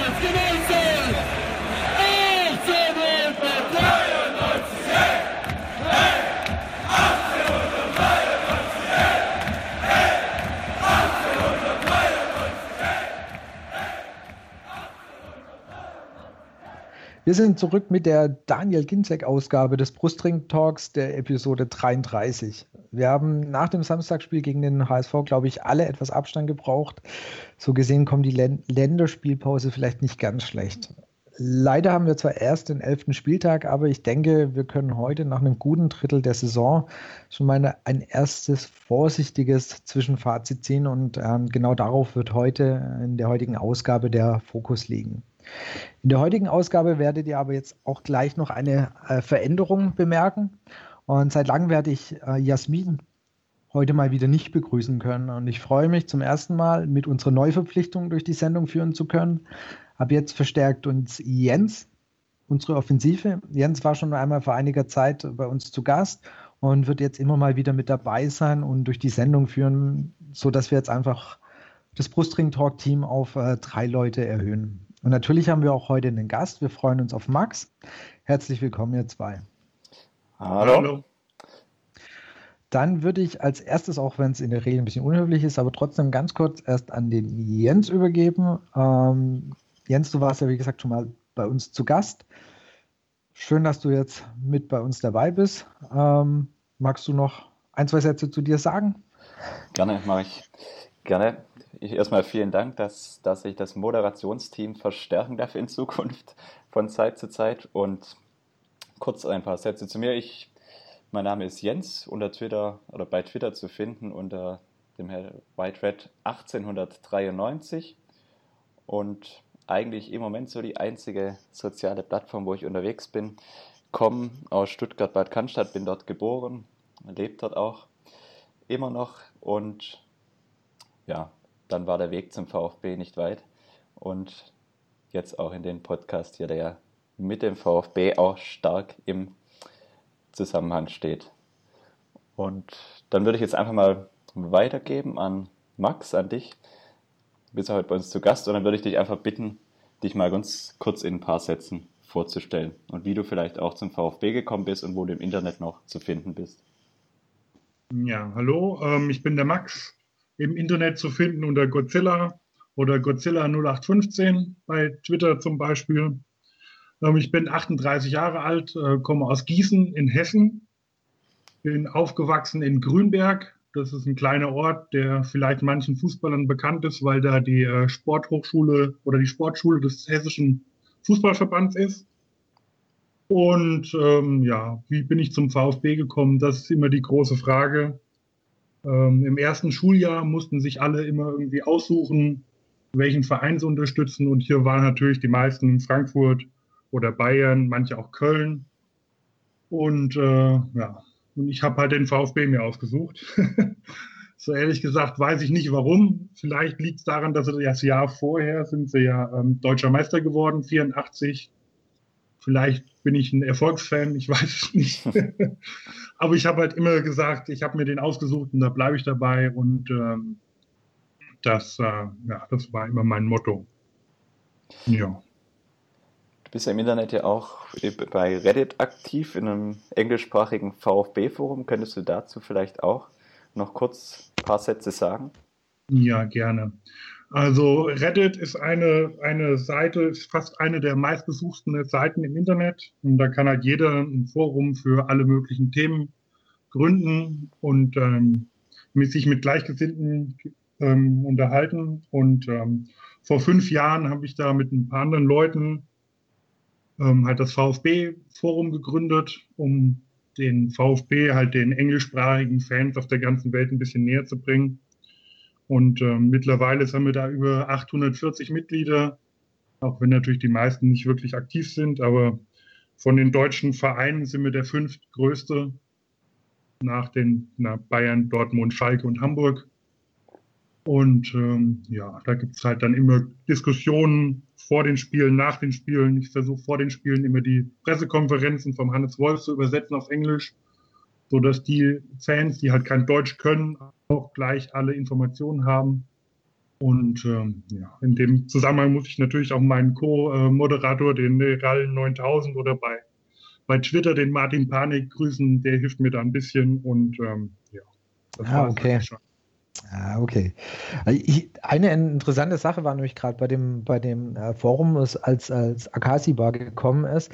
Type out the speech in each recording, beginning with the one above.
Tuscaloosa! Wir sind zurück mit der Daniel Ginzek-Ausgabe des Brustring Talks der Episode 33. Wir haben nach dem Samstagsspiel gegen den HSV, glaube ich, alle etwas Abstand gebraucht. So gesehen kommt die Länderspielpause vielleicht nicht ganz schlecht. Leider haben wir zwar erst den elften Spieltag, aber ich denke, wir können heute nach einem guten Drittel der Saison schon mal ein erstes vorsichtiges Zwischenfazit ziehen und ähm, genau darauf wird heute in der heutigen Ausgabe der Fokus liegen. In der heutigen Ausgabe werdet ihr aber jetzt auch gleich noch eine äh, Veränderung bemerken. Und seit langem werde ich äh, Jasmin heute mal wieder nicht begrüßen können. Und ich freue mich zum ersten Mal mit unserer Neuverpflichtung durch die Sendung führen zu können. Ab jetzt verstärkt uns Jens, unsere Offensive. Jens war schon einmal vor einiger Zeit bei uns zu Gast und wird jetzt immer mal wieder mit dabei sein und durch die Sendung führen, sodass wir jetzt einfach das Brustring Talk Team auf äh, drei Leute erhöhen. Und natürlich haben wir auch heute einen Gast. Wir freuen uns auf Max. Herzlich willkommen, ihr zwei. Hallo. Hallo. Dann würde ich als erstes, auch wenn es in der Regel ein bisschen unhöflich ist, aber trotzdem ganz kurz erst an den Jens übergeben. Ähm, Jens, du warst ja wie gesagt schon mal bei uns zu Gast. Schön, dass du jetzt mit bei uns dabei bist. Ähm, magst du noch ein, zwei Sätze zu dir sagen? Gerne, mache ich. Gerne ich erstmal vielen Dank, dass, dass ich das Moderationsteam verstärken darf in Zukunft von Zeit zu Zeit. Und kurz ein paar Sätze zu mir. Ich, mein Name ist Jens, unter Twitter oder bei Twitter zu finden unter dem White Red 1893 und eigentlich im Moment so die einzige soziale Plattform, wo ich unterwegs bin. Komme aus Stuttgart-Bad Cannstatt, bin dort geboren, lebe dort auch immer noch und ja, dann war der Weg zum VfB nicht weit. Und jetzt auch in den Podcast hier, der ja mit dem VfB auch stark im Zusammenhang steht. Und dann würde ich jetzt einfach mal weitergeben an Max, an dich. Du bist ja heute bei uns zu Gast und dann würde ich dich einfach bitten, dich mal ganz kurz in ein paar Sätzen vorzustellen und wie du vielleicht auch zum VfB gekommen bist und wo du im Internet noch zu finden bist. Ja, hallo, ähm, ich bin der Max, im Internet zu finden unter Godzilla oder Godzilla 0815 bei Twitter zum Beispiel. Ähm, ich bin 38 Jahre alt, äh, komme aus Gießen in Hessen, bin aufgewachsen in Grünberg. Das ist ein kleiner Ort, der vielleicht manchen Fußballern bekannt ist, weil da die äh, Sporthochschule oder die Sportschule des hessischen Fußballverbands ist. Und ähm, ja, wie bin ich zum VfB gekommen? Das ist immer die große Frage. Ähm, Im ersten Schuljahr mussten sich alle immer irgendwie aussuchen, welchen Verein sie unterstützen. Und hier waren natürlich die meisten in Frankfurt oder Bayern, manche auch Köln. Und äh, ja, und ich habe halt den VfB mir ausgesucht. so ehrlich gesagt weiß ich nicht warum. Vielleicht liegt es daran, dass sie das Jahr vorher sind sie ja ähm, deutscher Meister geworden, 84. Vielleicht bin ich ein Erfolgsfan, ich weiß es nicht. Aber ich habe halt immer gesagt, ich habe mir den ausgesucht und da bleibe ich dabei und ähm, das, äh, ja, das war immer mein Motto. Ja. Du bist ja im Internet ja auch bei Reddit aktiv in einem englischsprachigen VfB-Forum. Könntest du dazu vielleicht auch noch kurz ein paar Sätze sagen? Ja, gerne. Also Reddit ist eine, eine Seite, ist fast eine der meistbesuchten Seiten im Internet. Und da kann halt jeder ein Forum für alle möglichen Themen gründen und ähm, mit sich mit Gleichgesinnten ähm, unterhalten. Und ähm, vor fünf Jahren habe ich da mit ein paar anderen Leuten ähm, halt das VfB-Forum gegründet, um den VfB halt den englischsprachigen Fans auf der ganzen Welt ein bisschen näher zu bringen. Und ähm, mittlerweile haben wir da über 840 Mitglieder, auch wenn natürlich die meisten nicht wirklich aktiv sind, aber von den deutschen Vereinen sind wir der fünftgrößte nach den nach Bayern, Dortmund, Schalke und Hamburg. Und ähm, ja, da gibt es halt dann immer Diskussionen vor den Spielen, nach den Spielen. Ich versuche vor den Spielen immer die Pressekonferenzen vom Hannes Wolf zu übersetzen auf Englisch so dass die Fans, die halt kein Deutsch können, auch gleich alle Informationen haben. Und ähm, ja, in dem Zusammenhang muss ich natürlich auch meinen Co-Moderator, den RAL 9000 oder bei, bei Twitter den Martin Panik grüßen. Der hilft mir da ein bisschen und ähm, ja, das ah, okay. schon. Ah, okay. Eine interessante Sache war nämlich gerade bei dem, bei dem äh, Forum, als, als Akasiba gekommen ist,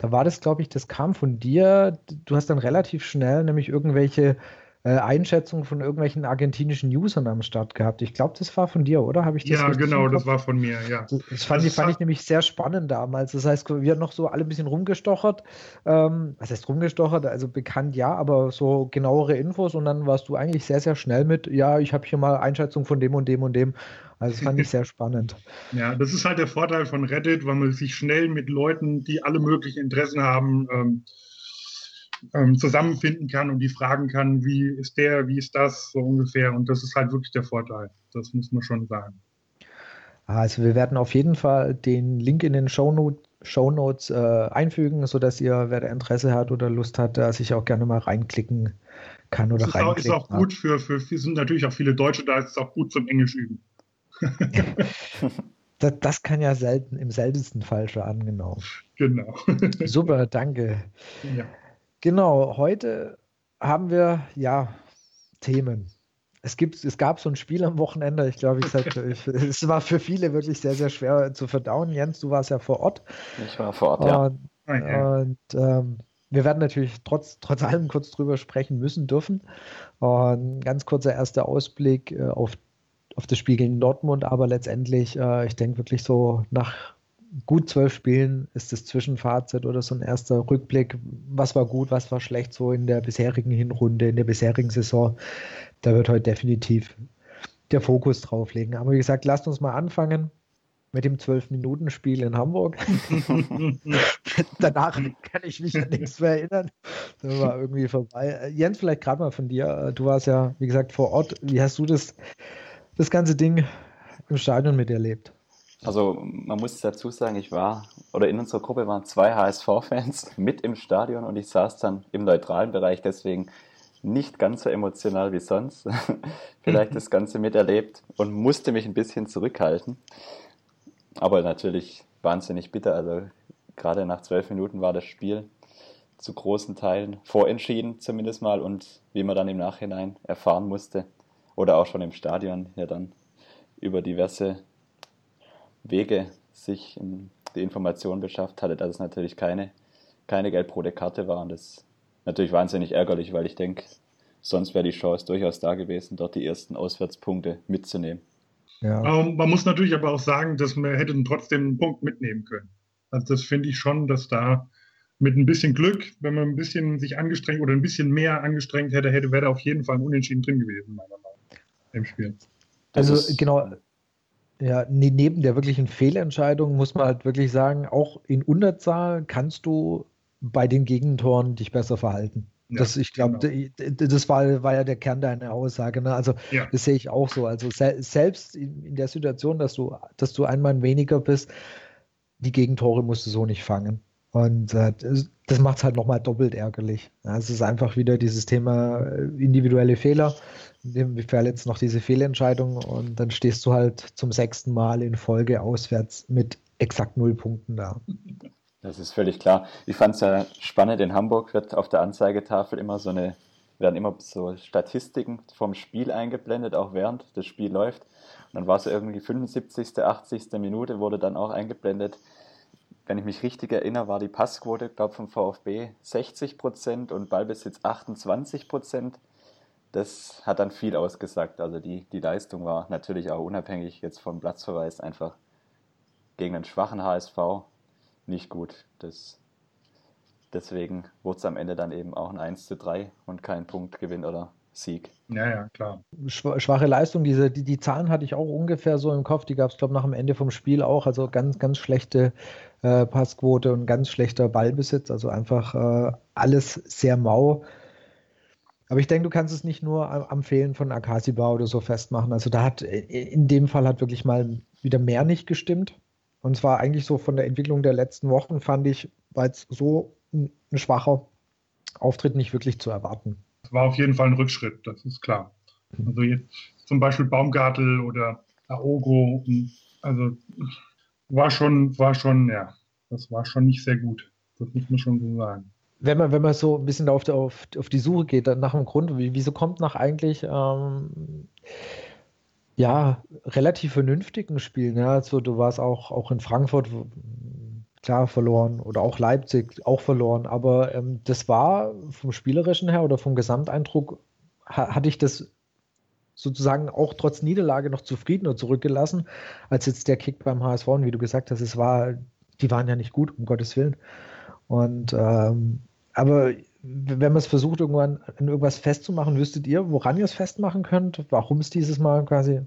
da war das, glaube ich, das kam von dir. Du hast dann relativ schnell nämlich irgendwelche äh, Einschätzungen von irgendwelchen argentinischen Usern am Start gehabt. Ich glaube, das war von dir, oder? Habe ich das Ja, genau, das war von mir, ja. Das fand, das ich, fand ich nämlich sehr spannend damals. Das heißt, wir haben noch so alle ein bisschen rumgestochert. Ähm, was heißt rumgestochert? Also bekannt ja, aber so genauere Infos und dann warst du eigentlich sehr, sehr schnell mit, ja, ich habe hier mal Einschätzungen von dem und dem und dem. Also das fand ich sehr spannend. Ja, das ist halt der Vorteil von Reddit, weil man sich schnell mit Leuten, die alle möglichen Interessen haben, ähm, ähm, zusammenfinden kann und die fragen kann, wie ist der, wie ist das, so ungefähr. Und das ist halt wirklich der Vorteil. Das muss man schon sagen. Also wir werden auf jeden Fall den Link in den Show Notes äh, einfügen, sodass ihr, wer da Interesse hat oder Lust hat, da sich auch gerne mal reinklicken kann oder das ist auch, ist auch gut für, für, für, sind natürlich auch viele Deutsche da, ist es auch gut zum Englisch üben. das, das, kann ja selten, im seltensten Fall schon angenommen. Genau. Super, danke. Ja. Genau, heute haben wir ja Themen. Es, gibt, es gab so ein Spiel am Wochenende, ich glaube, ich, ich, es war für viele wirklich sehr, sehr schwer zu verdauen. Jens, du warst ja vor Ort. Ich war vor Ort, ja. Und, okay. und ähm, wir werden natürlich trotz, trotz allem kurz drüber sprechen müssen dürfen. Und ganz kurzer erster Ausblick äh, auf, auf das Spiel gegen Dortmund, aber letztendlich, äh, ich denke wirklich so nach gut zwölf Spielen ist das Zwischenfazit oder so ein erster Rückblick, was war gut, was war schlecht so in der bisherigen Hinrunde, in der bisherigen Saison. Da wird heute definitiv der Fokus drauf liegen. Aber wie gesagt, lasst uns mal anfangen mit dem Zwölf-Minuten-Spiel in Hamburg. Danach kann ich mich an nichts mehr erinnern. Das war irgendwie vorbei. Jens, vielleicht gerade mal von dir. Du warst ja, wie gesagt, vor Ort. Wie hast du das, das ganze Ding im Stadion miterlebt? Also man muss dazu sagen, ich war, oder in unserer Gruppe waren zwei HSV-Fans mit im Stadion und ich saß dann im neutralen Bereich, deswegen nicht ganz so emotional wie sonst. Vielleicht das Ganze miterlebt und musste mich ein bisschen zurückhalten. Aber natürlich wahnsinnig bitter. Also gerade nach zwölf Minuten war das Spiel zu großen Teilen vorentschieden zumindest mal und wie man dann im Nachhinein erfahren musste oder auch schon im Stadion ja dann über diverse Wege sich die Information beschafft hatte, dass es natürlich keine, keine gelb-rote Karte war. Und das ist natürlich wahnsinnig ärgerlich, weil ich denke, sonst wäre die Chance durchaus da gewesen, dort die ersten Auswärtspunkte mitzunehmen. Ja. Man muss natürlich aber auch sagen, dass man hätte trotzdem einen Punkt mitnehmen können. Also das finde ich schon, dass da mit ein bisschen Glück, wenn man ein bisschen sich angestrengt oder ein bisschen mehr angestrengt hätte, hätte wäre da auf jeden Fall ein Unentschieden drin gewesen, meiner Meinung nach, im Spiel. Also genau, ja, ne, neben der wirklichen Fehlentscheidung muss man halt wirklich sagen, auch in Unterzahl kannst du bei den Gegentoren dich besser verhalten. Ja, das, ich glaube, genau. das war, war ja der Kern deiner Aussage. Ne? Also ja. das sehe ich auch so. Also se selbst in, in, der Situation, dass du, dass du einmal weniger bist, die Gegentore musst du so nicht fangen. Und äh, das macht es halt nochmal doppelt ärgerlich. Ja, es ist einfach wieder dieses Thema äh, individuelle Fehler wir verletzt noch diese Fehlentscheidung und dann stehst du halt zum sechsten Mal in Folge auswärts mit exakt null Punkten da. Das ist völlig klar. Ich fand es ja spannend, in Hamburg wird auf der Anzeigetafel immer so eine, werden immer so Statistiken vom Spiel eingeblendet, auch während das Spiel läuft. Und dann war es irgendwie 75., 80. Minute, wurde dann auch eingeblendet. Wenn ich mich richtig erinnere, war die Passquote, glaube vom VfB 60 Prozent und Ballbesitz 28 Prozent das hat dann viel ausgesagt. Also die, die Leistung war natürlich auch unabhängig jetzt vom Platzverweis einfach gegen einen schwachen HSV nicht gut. Das, deswegen wurde es am Ende dann eben auch ein 1 zu 3 und kein Punktgewinn oder Sieg. Ja, ja, klar. Schwache Leistung, diese, die, die Zahlen hatte ich auch ungefähr so im Kopf. Die gab es, glaube ich, nach dem Ende vom Spiel auch. Also ganz, ganz schlechte äh, Passquote und ganz schlechter Ballbesitz. Also einfach äh, alles sehr mau. Aber ich denke, du kannst es nicht nur am, Fehlen von Akasiba oder so festmachen. Also da hat in dem Fall hat wirklich mal wieder mehr nicht gestimmt. Und zwar eigentlich so von der Entwicklung der letzten Wochen fand ich, war jetzt so ein, ein schwacher Auftritt nicht wirklich zu erwarten. War auf jeden Fall ein Rückschritt, das ist klar. Also jetzt zum Beispiel Baumgartel oder Aogo. Also war schon, war schon, ja, das war schon nicht sehr gut. Das muss man schon so sagen. Wenn man, wenn man so ein bisschen auf, die, auf, auf die Suche geht, nach dem Grund, wie, wieso kommt nach eigentlich ähm, ja, relativ vernünftigen Spielen. Ja, also du warst auch, auch in Frankfurt klar verloren oder auch Leipzig auch verloren, aber ähm, das war vom Spielerischen her oder vom Gesamteindruck ha hatte ich das sozusagen auch trotz Niederlage noch zufriedener zurückgelassen, als jetzt der Kick beim HSV. Und wie du gesagt hast, es war, die waren ja nicht gut, um Gottes Willen. Und ähm, aber wenn man es versucht, irgendwann an irgendwas festzumachen, wüsstet ihr, woran ihr es festmachen könnt, warum es dieses Mal quasi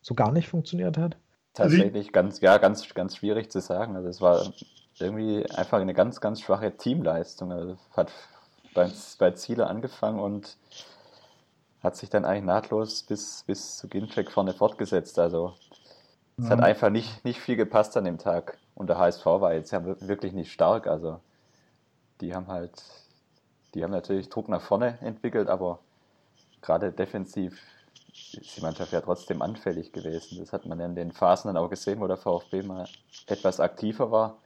so gar nicht funktioniert hat? Tatsächlich ganz, ja, ganz, ganz schwierig zu sagen. Also es war irgendwie einfach eine ganz, ganz schwache Teamleistung. Also hat bei, bei Ziele angefangen und hat sich dann eigentlich nahtlos bis, bis zu Ginczek vorne fortgesetzt. Also es ja. hat einfach nicht, nicht viel gepasst an dem Tag. Und der HSV war jetzt ja wirklich nicht stark. Also die haben halt, die haben natürlich Druck nach vorne entwickelt, aber gerade defensiv ist die Mannschaft ja trotzdem anfällig gewesen. Das hat man ja in den Phasen dann auch gesehen, wo der VfB mal etwas aktiver war.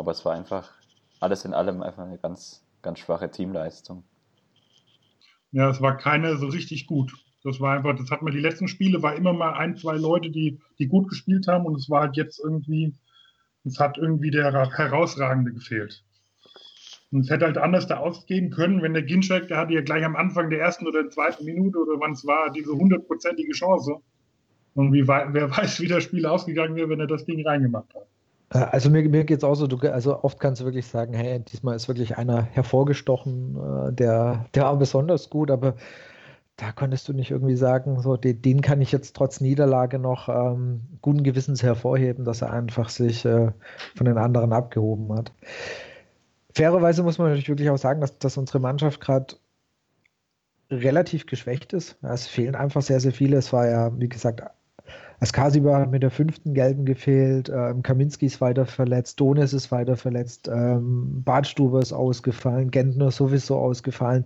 Aber es war einfach alles in allem einfach eine ganz, ganz schwache Teamleistung. Ja, es war keine so richtig gut. Das war einfach, das hat man die letzten Spiele, war immer mal ein, zwei Leute, die, die gut gespielt haben und es war halt jetzt irgendwie, es hat irgendwie der Herausragende gefehlt. Und es hätte halt anders da ausgehen können, wenn der Ginczek, der hatte ja gleich am Anfang der ersten oder der zweiten Minute oder wann es war, diese hundertprozentige Chance. Und wie, wer weiß, wie das Spiel ausgegangen wäre, wenn er das Ding reingemacht hat. Äh, also mir, mir geht es auch so, du, also oft kannst du wirklich sagen, hey, diesmal ist wirklich einer hervorgestochen, äh, der, der war besonders gut, aber da konntest du nicht irgendwie sagen, so den, den kann ich jetzt trotz Niederlage noch ähm, guten Gewissens hervorheben, dass er einfach sich äh, von den anderen abgehoben hat. Fairerweise muss man natürlich wirklich auch sagen, dass, dass unsere Mannschaft gerade relativ geschwächt ist. Es fehlen einfach sehr, sehr viele. Es war ja, wie gesagt, Askasiba hat mit der fünften Gelben gefehlt, ähm, Kaminski ist weiter verletzt, Donis ist weiter verletzt, ähm, Badstuber ist ausgefallen, Gentner sowieso ausgefallen.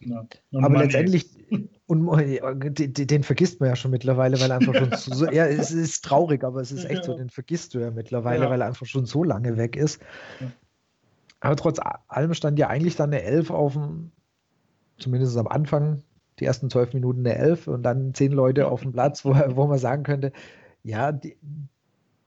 Ja, Aber letztendlich, und, den, den, vergisst man ja schon mittlerweile, weil er einfach schon so, ja, es ist traurig, aber es ist echt so, den vergisst du ja mittlerweile, ja. weil er einfach schon so lange weg ist. Aber trotz allem stand ja eigentlich dann eine Elf auf dem, zumindest am Anfang die ersten zwölf Minuten der Elf und dann zehn Leute auf dem Platz, wo, wo man sagen könnte, ja, die,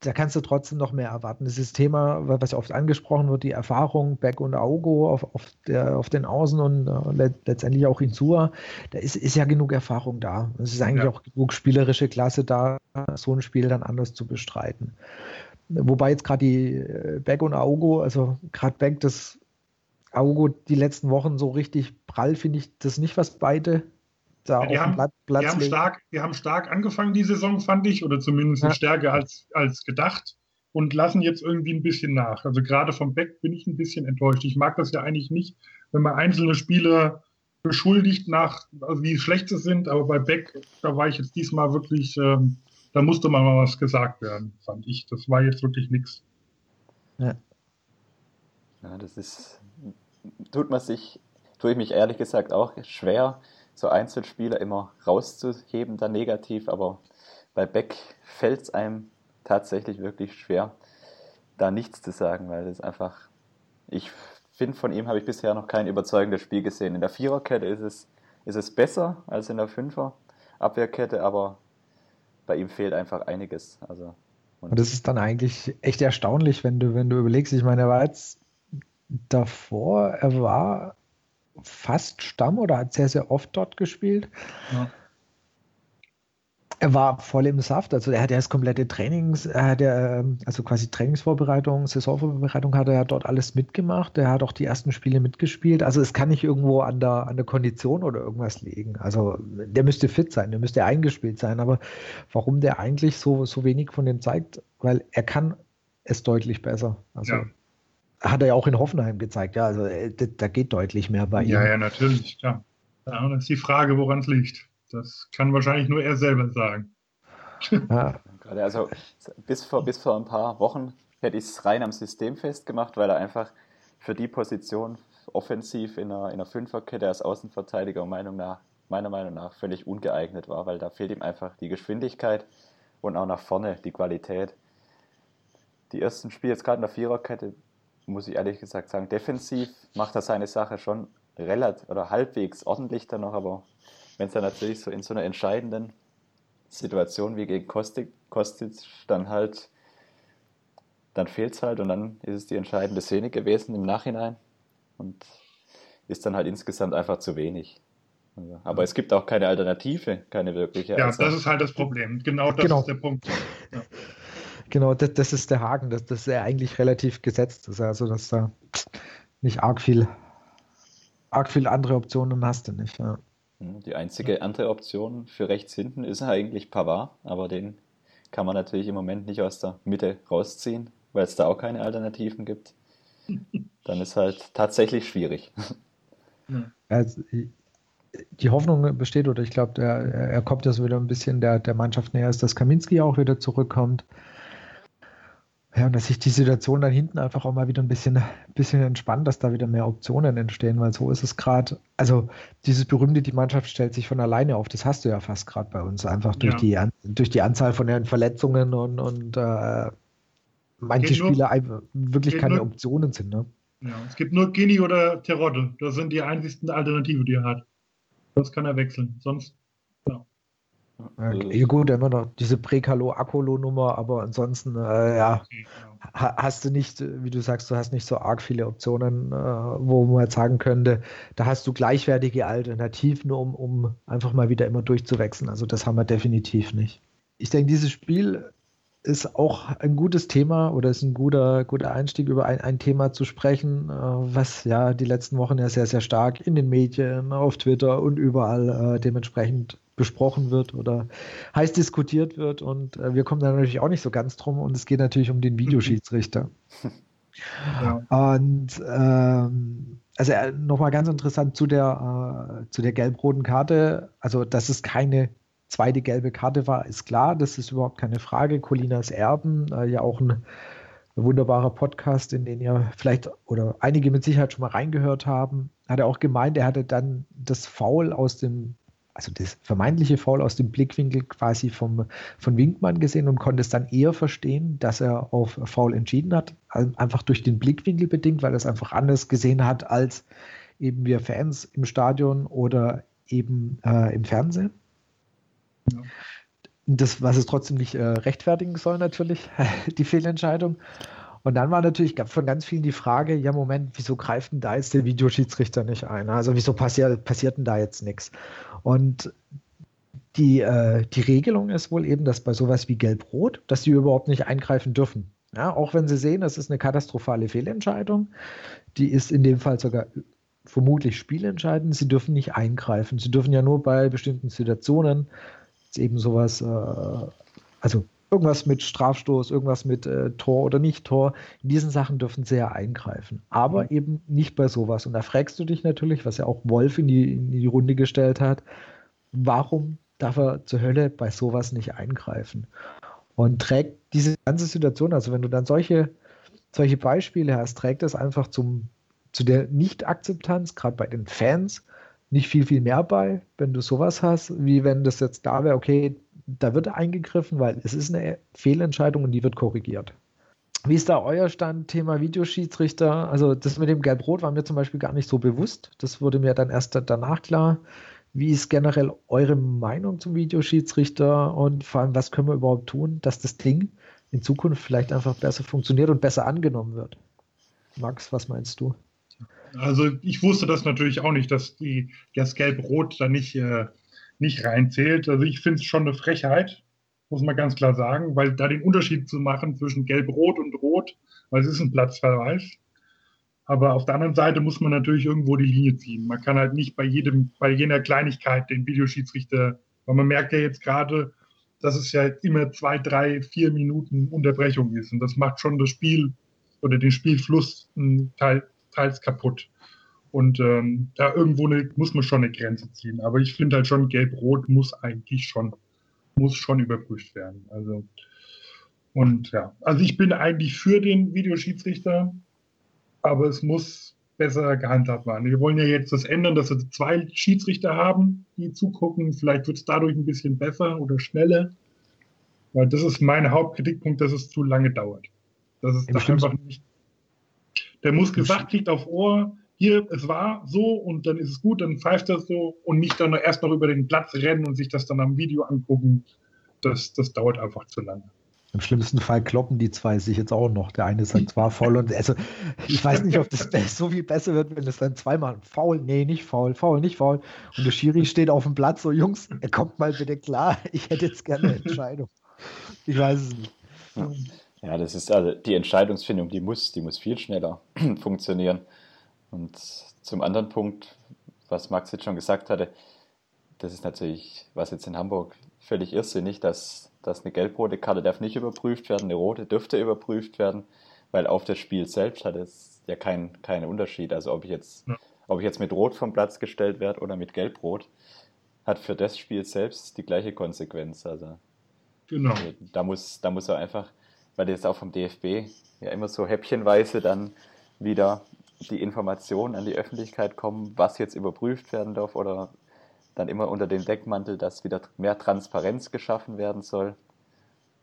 da kannst du trotzdem noch mehr erwarten. Das ist das Thema, was oft angesprochen wird, die Erfahrung Beck und Augo auf, auf, der, auf den Außen und uh, letztendlich auch Insua. Da ist, ist ja genug Erfahrung da. Es ist eigentlich ja. auch genug spielerische Klasse da, so ein Spiel dann anders zu bestreiten. Wobei jetzt gerade die äh, Beck und Augo, also gerade Beck, das Augo die letzten Wochen so richtig prall finde ich das nicht, was beide da ja, auf haben, Platz, die haben stark, Die haben stark angefangen die Saison, fand ich, oder zumindest ja. stärker als, als gedacht und lassen jetzt irgendwie ein bisschen nach. Also gerade vom Beck bin ich ein bisschen enttäuscht. Ich mag das ja eigentlich nicht, wenn man einzelne Spieler beschuldigt nach, also wie schlecht sie sind, aber bei Beck, da war ich jetzt diesmal wirklich, ähm, da musste mal was gesagt werden, fand ich. Das war jetzt wirklich nichts. Ja. ja, das ist, tut man sich, tue ich mich ehrlich gesagt auch schwer, so Einzelspieler immer rauszuheben, dann negativ, aber bei Beck fällt es einem tatsächlich wirklich schwer, da nichts zu sagen, weil es einfach, ich finde, von ihm habe ich bisher noch kein überzeugendes Spiel gesehen. In der Viererkette ist es, ist es besser als in der Fünfer Abwehrkette, aber bei ihm fehlt einfach einiges. Also, und das ist dann eigentlich echt erstaunlich, wenn du, wenn du überlegst, ich meine, er war jetzt davor, er war fast Stamm oder hat sehr, sehr oft dort gespielt. Ja. Er war voll im Saft, also er hat ja das komplette Trainings, er hat ja, ähm, also quasi Trainingsvorbereitung, Saisonvorbereitung hat er ja dort alles mitgemacht. Er hat auch die ersten Spiele mitgespielt. Also es kann nicht irgendwo an der, an der Kondition oder irgendwas liegen. Also der müsste fit sein, der müsste eingespielt sein. Aber warum der eigentlich so, so wenig von dem zeigt, weil er kann es deutlich besser. Also ja hat er ja auch in Hoffenheim gezeigt. Ja, also äh, da geht deutlich mehr bei ihm. Ja, ja, natürlich, klar. Ja, das ist die Frage, woran es liegt. Das kann wahrscheinlich nur er selber sagen. Ja. also bis vor, bis vor ein paar Wochen hätte ich es rein am System festgemacht, weil er einfach für die Position offensiv in einer, in einer Fünferkette als Außenverteidiger Meinung nach, meiner Meinung nach völlig ungeeignet war, weil da fehlt ihm einfach die Geschwindigkeit und auch nach vorne die Qualität. Die ersten Spiele jetzt gerade in der Viererkette, muss ich ehrlich gesagt sagen, defensiv macht er seine Sache schon relativ oder halbwegs ordentlich dann noch, aber wenn es dann natürlich so in so einer entscheidenden Situation wie gegen Kostic, Kostic dann halt, dann fehlt es halt und dann ist es die entscheidende Szene gewesen im Nachhinein und ist dann halt insgesamt einfach zu wenig. Also, aber es gibt auch keine Alternative, keine wirkliche. Ja, also, das ist halt das Problem. Genau das genau. ist der Punkt. Ja. Genau, das, das, ist der Haken, dass das ja eigentlich relativ gesetzt ist. Also, dass da nicht arg viel, arg viel andere Optionen hast du nicht. Ja. Hm, die einzige andere Option für rechts hinten ist eigentlich Pavard, aber den kann man natürlich im Moment nicht aus der Mitte rausziehen, weil es da auch keine Alternativen gibt. Dann ist halt tatsächlich schwierig. Also, die Hoffnung besteht, oder ich glaube, er kommt ja so wieder ein bisschen der, der Mannschaft näher, ist, dass Kaminski auch wieder zurückkommt. Ja, und dass sich die Situation dann hinten einfach auch mal wieder ein bisschen, bisschen entspannt, dass da wieder mehr Optionen entstehen, weil so ist es gerade. Also dieses berühmte, die Mannschaft stellt sich von alleine auf, das hast du ja fast gerade bei uns, einfach durch, ja. die, durch die Anzahl von den Verletzungen und, und äh, manche Spieler nur, wirklich keine nur, Optionen sind. Ne? Ja, es gibt nur Gini oder Terodde, das sind die einzigsten Alternativen, die er hat. Sonst kann er wechseln, sonst äh, ja, gut, immer noch diese Prekalo-Akolo-Nummer, aber ansonsten, äh, ja, genau. hast du nicht, wie du sagst, du hast nicht so arg viele Optionen, äh, wo man jetzt sagen könnte, da hast du gleichwertige Alternativen, um, um einfach mal wieder immer durchzuwechseln. Also das haben wir definitiv nicht. Ich denke, dieses Spiel ist auch ein gutes Thema oder ist ein guter, guter Einstieg, über ein, ein Thema zu sprechen, äh, was ja die letzten Wochen ja sehr, sehr stark in den Medien, auf Twitter und überall äh, dementsprechend besprochen wird oder heiß diskutiert wird. Und äh, wir kommen da natürlich auch nicht so ganz drum. Und es geht natürlich um den Videoschiedsrichter. Ja. Und ähm, also äh, nochmal ganz interessant zu der, äh, zu der gelb-roten Karte. Also, dass es keine zweite gelbe Karte war, ist klar. Das ist überhaupt keine Frage. Colinas Erben, äh, ja auch ein wunderbarer Podcast, in den ihr vielleicht oder einige mit Sicherheit schon mal reingehört haben, hat er auch gemeint, er hatte dann das Foul aus dem also das vermeintliche Foul aus dem Blickwinkel quasi vom, von Winkmann gesehen und konnte es dann eher verstehen, dass er auf Foul entschieden hat, einfach durch den Blickwinkel bedingt, weil er es einfach anders gesehen hat als eben wir Fans im Stadion oder eben äh, im Fernsehen. Ja. Das, was es trotzdem nicht äh, rechtfertigen soll, natürlich, die Fehlentscheidung. Und dann war natürlich von ganz vielen die Frage, ja Moment, wieso greift denn da jetzt der Videoschiedsrichter nicht ein? Also wieso passiert, passiert denn da jetzt nichts? Und die, äh, die Regelung ist wohl eben, dass bei sowas wie Gelb-Rot, dass sie überhaupt nicht eingreifen dürfen. Ja, auch wenn sie sehen, das ist eine katastrophale Fehlentscheidung, die ist in dem Fall sogar vermutlich spielentscheidend. Sie dürfen nicht eingreifen. Sie dürfen ja nur bei bestimmten Situationen eben sowas, äh, also irgendwas mit Strafstoß, irgendwas mit äh, Tor oder nicht Tor. In diesen Sachen dürfen sie ja eingreifen. Aber mhm. eben nicht bei sowas. Und da fragst du dich natürlich, was ja auch Wolf in die, in die Runde gestellt hat, warum darf er zur Hölle bei sowas nicht eingreifen? Und trägt diese ganze Situation, also wenn du dann solche, solche Beispiele hast, trägt das einfach zum, zu der Nicht-Akzeptanz, gerade bei den Fans, nicht viel, viel mehr bei, wenn du sowas hast, wie wenn das jetzt da wäre, okay, da wird eingegriffen, weil es ist eine Fehlentscheidung und die wird korrigiert. Wie ist da euer Stand, Thema Videoschiedsrichter? Also das mit dem Gelb-Rot war mir zum Beispiel gar nicht so bewusst. Das wurde mir dann erst danach klar. Wie ist generell eure Meinung zum Videoschiedsrichter und vor allem, was können wir überhaupt tun, dass das Ding in Zukunft vielleicht einfach besser funktioniert und besser angenommen wird? Max, was meinst du? Also ich wusste das natürlich auch nicht, dass die, das Gelb-Rot da nicht äh, nicht reinzählt. Also ich finde es schon eine Frechheit, muss man ganz klar sagen, weil da den Unterschied zu machen zwischen Gelb-Rot und Rot, weil es ist ein Platzverweis. Aber auf der anderen Seite muss man natürlich irgendwo die Linie ziehen. Man kann halt nicht bei jedem, bei jener Kleinigkeit den Videoschiedsrichter, weil man merkt ja jetzt gerade, dass es ja immer zwei, drei, vier Minuten Unterbrechung ist. Und das macht schon das Spiel oder den Spielfluss teil, teils kaputt. Und ähm, da irgendwo eine, muss man schon eine Grenze ziehen. Aber ich finde halt schon, Gelb-Rot muss eigentlich schon, muss schon überprüft werden. Also, und ja, also ich bin eigentlich für den Videoschiedsrichter, aber es muss besser gehandhabt werden. Wir wollen ja jetzt das ändern, dass wir zwei Schiedsrichter haben, die zugucken. Vielleicht wird es dadurch ein bisschen besser oder schneller. Weil das ist mein Hauptkritikpunkt, dass es zu lange dauert. Das ist doch einfach nicht. Der muss gesagt kriegt auf Ohr, hier, es war so und dann ist es gut, dann pfeift das so und nicht dann erst noch über den Platz rennen und sich das dann am Video angucken. Das, das dauert einfach zu lange. Im schlimmsten Fall kloppen die zwei sich jetzt auch noch. Der eine sagt zwar faul und also ich weiß nicht, ob das so viel besser wird, wenn es dann zweimal faul, nee, nicht faul, faul, nicht faul. Und der Schiri steht auf dem Platz, so Jungs, er kommt mal bitte klar, ich hätte jetzt gerne eine Entscheidung. Ich weiß es nicht. Ja, das ist also die Entscheidungsfindung, die muss, die muss viel schneller funktionieren. Und zum anderen Punkt, was Max jetzt schon gesagt hatte, das ist natürlich, was jetzt in Hamburg völlig irrsinnig, dass dass eine gelb-rote Karte darf nicht überprüft werden, eine rote dürfte überprüft werden, weil auf das Spiel selbst hat es ja keinen kein Unterschied. Also ob ich jetzt, ja. ob ich jetzt mit Rot vom Platz gestellt werde oder mit Gelb-Rot, hat für das Spiel selbst die gleiche Konsequenz. Also genau. da muss, da muss er einfach, weil das auch vom DFB ja immer so häppchenweise dann wieder die Informationen an die Öffentlichkeit kommen, was jetzt überprüft werden darf oder dann immer unter dem Deckmantel, dass wieder mehr Transparenz geschaffen werden soll.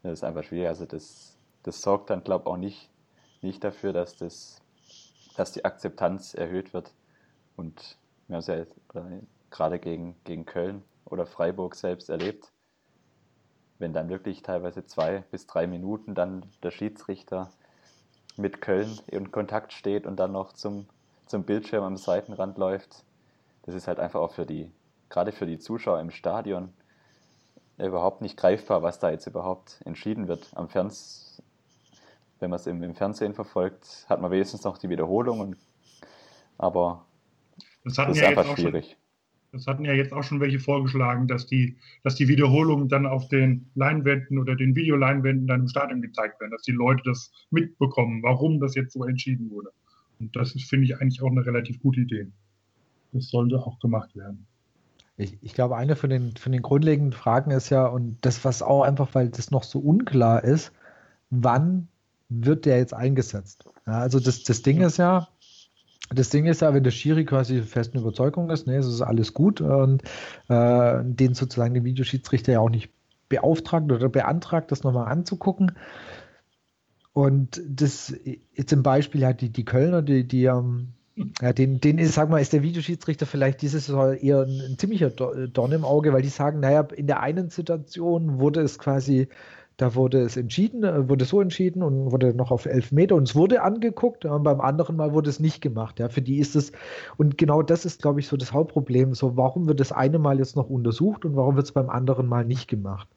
Das ist einfach schwierig. Also das, das sorgt dann, glaube ich, auch nicht, nicht dafür, dass, das, dass die Akzeptanz erhöht wird. Und wir haben es ja gerade gegen, gegen Köln oder Freiburg selbst erlebt, wenn dann wirklich teilweise zwei bis drei Minuten dann der Schiedsrichter mit Köln in Kontakt steht und dann noch zum, zum Bildschirm am Seitenrand läuft. Das ist halt einfach auch für die, gerade für die Zuschauer im Stadion überhaupt nicht greifbar, was da jetzt überhaupt entschieden wird. Am Fernsehen, wenn man es im, im, Fernsehen verfolgt, hat man wenigstens noch die Wiederholung, aber das, das ist ja einfach schwierig. Schon, das hatten ja jetzt auch schon welche vorgeschlagen, dass die, dass die Wiederholungen dann auf den Leinwänden oder den Videoleinwänden dann im Stadion gezeigt werden, dass die Leute das mitbekommen, warum das jetzt so entschieden wurde. Und das ist, finde ich, eigentlich auch eine relativ gute Idee. Das sollte auch gemacht werden. Ich, ich, glaube, eine von den, von den grundlegenden Fragen ist ja, und das, was auch einfach, weil das noch so unklar ist, wann wird der jetzt eingesetzt? Ja, also das, das Ding ist ja, das Ding ist ja, wenn der Schiri quasi festen Überzeugung ist, ne, es ist alles gut und äh, den sozusagen den Videoschiedsrichter ja auch nicht beauftragt oder beantragt, das nochmal anzugucken. Und das jetzt im Beispiel hat die, die Kölner, die, die ähm, ja, den, den ist, sag mal, ist der Videoschiedsrichter vielleicht dieses Saison eher ein, ein ziemlicher Dorn im Auge, weil die sagen, naja, in der einen Situation wurde es quasi da wurde es entschieden, äh, wurde so entschieden und wurde noch auf elf Meter und es wurde angeguckt, und beim anderen Mal wurde es nicht gemacht. Ja, für die ist es, und genau das ist, glaube ich, so das Hauptproblem. So, warum wird das eine Mal jetzt noch untersucht und warum wird es beim anderen Mal nicht gemacht?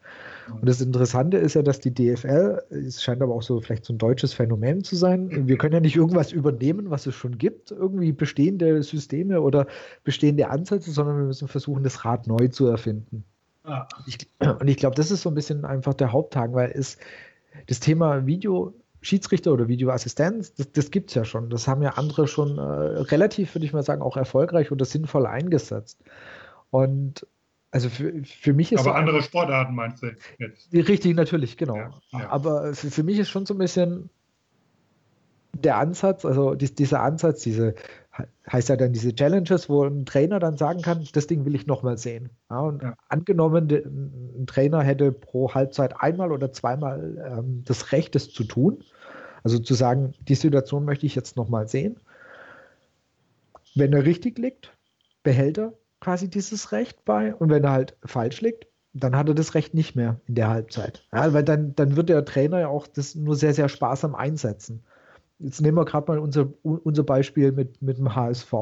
Und das Interessante ist ja, dass die DFL, es scheint aber auch so vielleicht so ein deutsches Phänomen zu sein, wir können ja nicht irgendwas übernehmen, was es schon gibt, irgendwie bestehende Systeme oder bestehende Ansätze, sondern wir müssen versuchen, das Rad neu zu erfinden. Ah. Ich, und ich glaube, das ist so ein bisschen einfach der Haupttag, weil es das Thema Video Schiedsrichter oder Videoassistenz, das, das gibt es ja schon. Das haben ja andere schon äh, relativ, würde ich mal sagen, auch erfolgreich oder sinnvoll eingesetzt. Und also für, für mich ist. Aber andere Sportarten meinst du jetzt? Richtig, natürlich, genau. Ja, ja. Aber für, für mich ist schon so ein bisschen der Ansatz, also dies, dieser Ansatz, diese heißt ja dann diese Challenges, wo ein Trainer dann sagen kann, das Ding will ich nochmal sehen. Ja, und ja. angenommen, ein Trainer hätte pro Halbzeit einmal oder zweimal ähm, das Recht, es zu tun. Also zu sagen, die Situation möchte ich jetzt nochmal sehen. Wenn er richtig liegt, behält er quasi dieses Recht bei. Und wenn er halt falsch liegt, dann hat er das Recht nicht mehr in der Halbzeit. Ja, weil dann, dann wird der Trainer ja auch das nur sehr, sehr sparsam einsetzen. Jetzt nehmen wir gerade mal unser, unser Beispiel mit, mit dem HSV.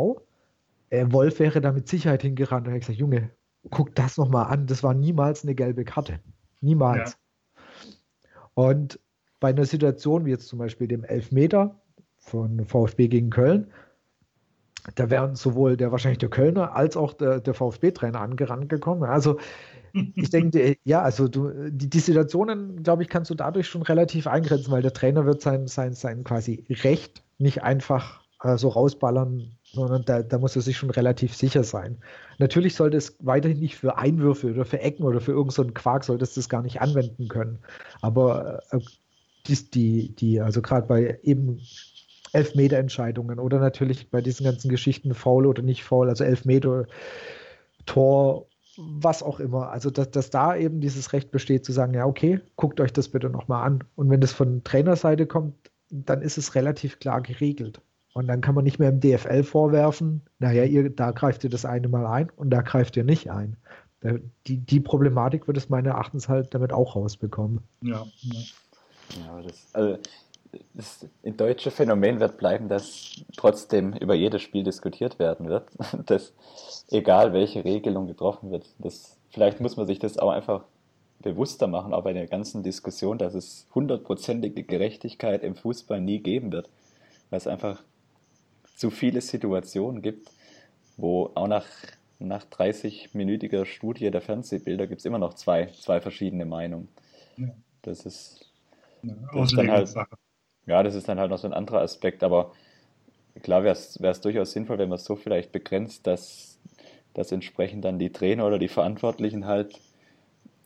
Äh, Wolf wäre da mit Sicherheit hingerannt und hätte gesagt, Junge, guck das nochmal an, das war niemals eine gelbe Karte. Niemals. Ja. Und bei einer Situation wie jetzt zum Beispiel dem Elfmeter von VfB gegen Köln, da wären sowohl der wahrscheinlich der Kölner als auch der, der VfB-Trainer angerannt gekommen. Also ich denke, ja, also du, die, die Situationen, glaube ich, kannst du dadurch schon relativ eingrenzen, weil der Trainer wird sein, sein, sein quasi Recht nicht einfach äh, so rausballern, sondern da, da muss er sich schon relativ sicher sein. Natürlich sollte es weiterhin nicht für Einwürfe oder für Ecken oder für irgendeinen so Quark solltest du das gar nicht anwenden können. Aber äh, die, die, die, also gerade bei eben Elfmeter-Entscheidungen oder natürlich bei diesen ganzen Geschichten faul oder nicht faul, also Elfmeter, Tor was auch immer. Also, dass, dass da eben dieses Recht besteht, zu sagen, ja, okay, guckt euch das bitte nochmal an. Und wenn das von Trainerseite kommt, dann ist es relativ klar geregelt. Und dann kann man nicht mehr im DFL vorwerfen, naja, ihr, da greift ihr das eine Mal ein und da greift ihr nicht ein. Die, die Problematik wird es meines Erachtens halt damit auch rausbekommen. Ja, ja. ja das, also das deutsche Phänomen wird bleiben, dass trotzdem über jedes Spiel diskutiert werden wird. Das, egal welche Regelung getroffen wird. Das, vielleicht muss man sich das auch einfach bewusster machen, auch bei der ganzen Diskussion, dass es hundertprozentige Gerechtigkeit im Fußball nie geben wird. Weil es einfach zu viele Situationen gibt, wo auch nach, nach 30-minütiger Studie der Fernsehbilder gibt es immer noch zwei, zwei verschiedene Meinungen. Das ist, das ist dann halt, ja, das ist dann halt noch so ein anderer Aspekt, aber klar wäre es durchaus sinnvoll, wenn man es so vielleicht begrenzt, dass, dass entsprechend dann die Trainer oder die Verantwortlichen halt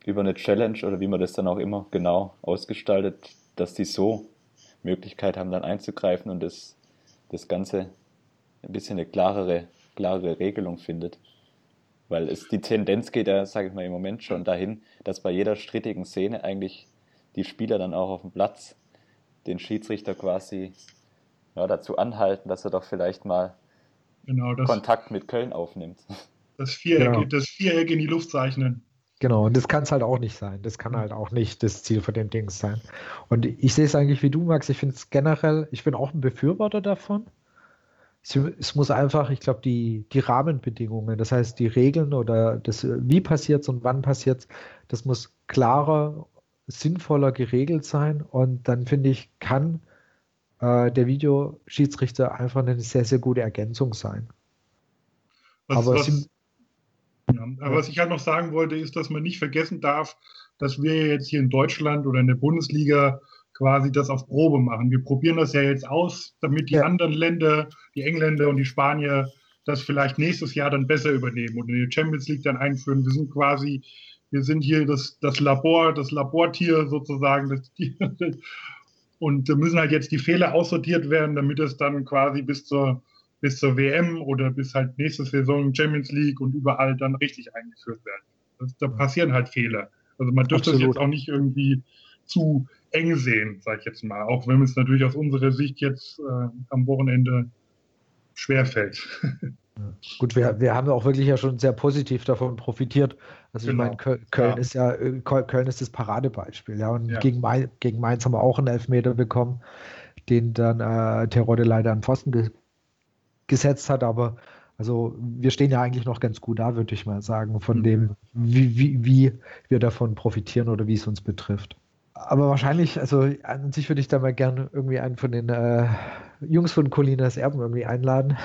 über eine Challenge oder wie man das dann auch immer genau ausgestaltet, dass die so Möglichkeit haben, dann einzugreifen und das, das Ganze ein bisschen eine klarere, klarere Regelung findet. Weil es, die Tendenz geht ja, sage ich mal, im Moment schon dahin, dass bei jeder strittigen Szene eigentlich die Spieler dann auch auf dem Platz den Schiedsrichter quasi ja, dazu anhalten, dass er doch vielleicht mal genau, das, Kontakt mit Köln aufnimmt. Das Viereck, genau. das Viereck in die Luft zeichnen. Genau, und das kann es halt auch nicht sein. Das kann halt auch nicht das Ziel von dem Dings sein. Und ich sehe es eigentlich wie du, Max. Ich finde es generell, ich bin auch ein Befürworter davon. Es, es muss einfach, ich glaube, die, die Rahmenbedingungen, das heißt die Regeln oder das, wie passiert es und wann passiert es, das muss klarer, sinnvoller geregelt sein. Und dann finde ich, kann äh, der Videoschiedsrichter einfach eine sehr, sehr gute Ergänzung sein. Was, aber, was, sie, ja, aber was ich halt noch sagen wollte, ist, dass man nicht vergessen darf, dass wir jetzt hier in Deutschland oder in der Bundesliga quasi das auf Probe machen. Wir probieren das ja jetzt aus, damit die ja. anderen Länder, die Engländer und die Spanier, das vielleicht nächstes Jahr dann besser übernehmen und in die Champions League dann einführen. Wir sind quasi, wir sind hier das, das Labor, das Labortier sozusagen. Das, und da müssen halt jetzt die Fehler aussortiert werden, damit es dann quasi bis zur bis zur WM oder bis halt nächste Saison Champions League und überall dann richtig eingeführt werden. Das, da passieren halt Fehler. Also man dürfte das jetzt auch nicht irgendwie zu eng sehen, sage ich jetzt mal, auch wenn es natürlich aus unserer Sicht jetzt äh, am Wochenende schwerfällt. Gut, wir, wir haben auch wirklich ja schon sehr positiv davon profitiert. Also genau. ich meine, Köln, Köln ja. ist ja Köln ist das Paradebeispiel, ja. Und ja. Gegen, Mainz, gegen Mainz haben wir auch einen Elfmeter bekommen, den dann äh, Terodde leider an Pfosten gesetzt hat, aber also wir stehen ja eigentlich noch ganz gut da, würde ich mal sagen, von mhm. dem, wie, wie, wie wir davon profitieren oder wie es uns betrifft. Aber wahrscheinlich, also an sich würde ich da mal gerne irgendwie einen von den äh, Jungs von Colinas Erben irgendwie einladen,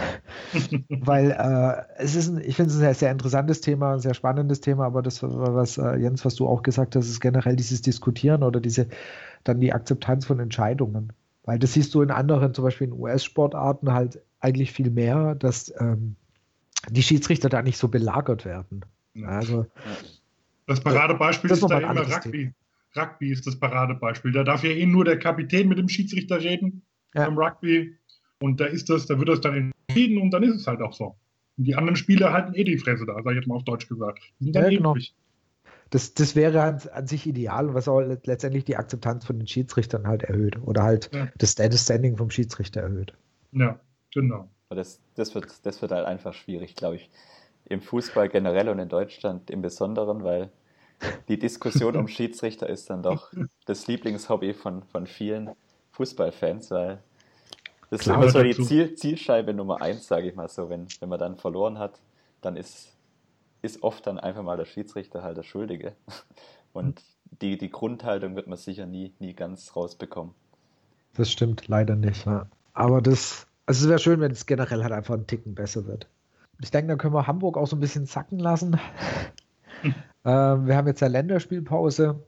weil äh, es ist, ein, ich finde es ein sehr, sehr interessantes Thema, ein sehr spannendes Thema, aber das, was äh, Jens, was du auch gesagt hast, ist generell dieses Diskutieren oder diese, dann die Akzeptanz von Entscheidungen. Weil das siehst du in anderen, zum Beispiel in US-Sportarten halt eigentlich viel mehr, dass ähm, die Schiedsrichter da nicht so belagert werden. Also, das Paradebeispiel das ist da immer Rugby. Thema. Rugby ist das Paradebeispiel. Da darf ja eh nur der Kapitän mit dem Schiedsrichter reden ja. beim Rugby. Und da ist das, da wird das dann entschieden und dann ist es halt auch so. Und die anderen Spieler halten eh die Fresse da, sag ich jetzt mal auf Deutsch gesagt. Die sind dann ja, genau. Das, das wäre an, an, sich ideal, was auch letztendlich die Akzeptanz von den Schiedsrichtern halt erhöht oder halt ja. das Standing vom Schiedsrichter erhöht. Ja. Genau. Das, das, wird, das wird halt einfach schwierig, glaube ich. Im Fußball generell und in Deutschland im Besonderen, weil die Diskussion um Schiedsrichter ist dann doch das Lieblingshobby von, von vielen Fußballfans, weil das Klar, ist immer so die Ziel, Zielscheibe Nummer eins, sage ich mal so. Wenn, wenn man dann verloren hat, dann ist, ist oft dann einfach mal der Schiedsrichter halt der Schuldige. Und die, die Grundhaltung wird man sicher nie, nie ganz rausbekommen. Das stimmt leider nicht. Ja. Aber das, also es wäre schön, wenn es generell halt einfach ein Ticken besser wird. Ich denke, dann können wir Hamburg auch so ein bisschen zacken lassen. Hm. Ähm, wir haben jetzt ja Länderspielpause.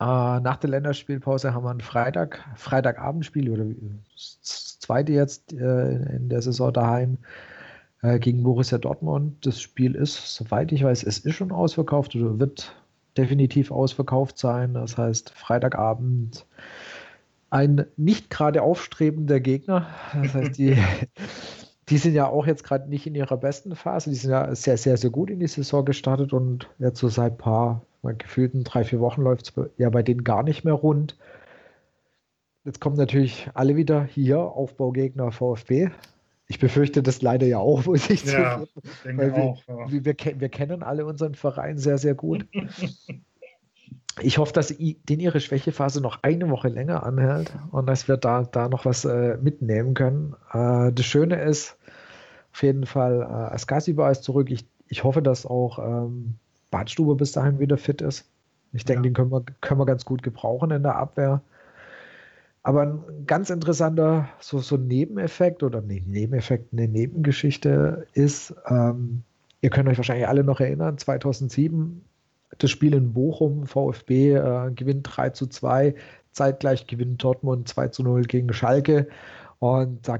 Äh, nach der Länderspielpause haben wir ein Freitag, Freitagabendspiel oder das zweite jetzt äh, in der Saison daheim äh, gegen Borussia Dortmund. Das Spiel ist, soweit ich weiß, es ist schon ausverkauft oder wird definitiv ausverkauft sein. Das heißt, Freitagabend ein nicht gerade aufstrebender Gegner. Das heißt, die, die sind ja auch jetzt gerade nicht in ihrer besten Phase. Die sind ja sehr, sehr, sehr gut in die Saison gestartet und jetzt so seit ein paar, mal gefühlten drei, vier Wochen läuft es ja bei denen gar nicht mehr rund. Jetzt kommen natürlich alle wieder hier, Aufbaugegner VfB. Ich befürchte das leider ja auch, muss ich ja, zugeben. Weil wir, auch, ja. wir, wir, wir, kennen alle unseren Verein sehr, sehr gut. ich hoffe, dass den ihre Schwächephase noch eine Woche länger anhält und dass wir da, da noch was äh, mitnehmen können. Äh, das Schöne ist, auf jeden Fall, äh, Askasiba ist zurück. Ich, ich hoffe, dass auch ähm, Badstube bis dahin wieder fit ist. Ich denke, ja. den können wir, können wir ganz gut gebrauchen in der Abwehr. Aber ein ganz interessanter so, so Nebeneffekt oder nee, Nebeneffekt, eine Nebengeschichte ist, ähm, ihr könnt euch wahrscheinlich alle noch erinnern, 2007 das Spiel in Bochum, VfB äh, gewinnt 3 zu 2, zeitgleich gewinnt Dortmund 2 zu 0 gegen Schalke und da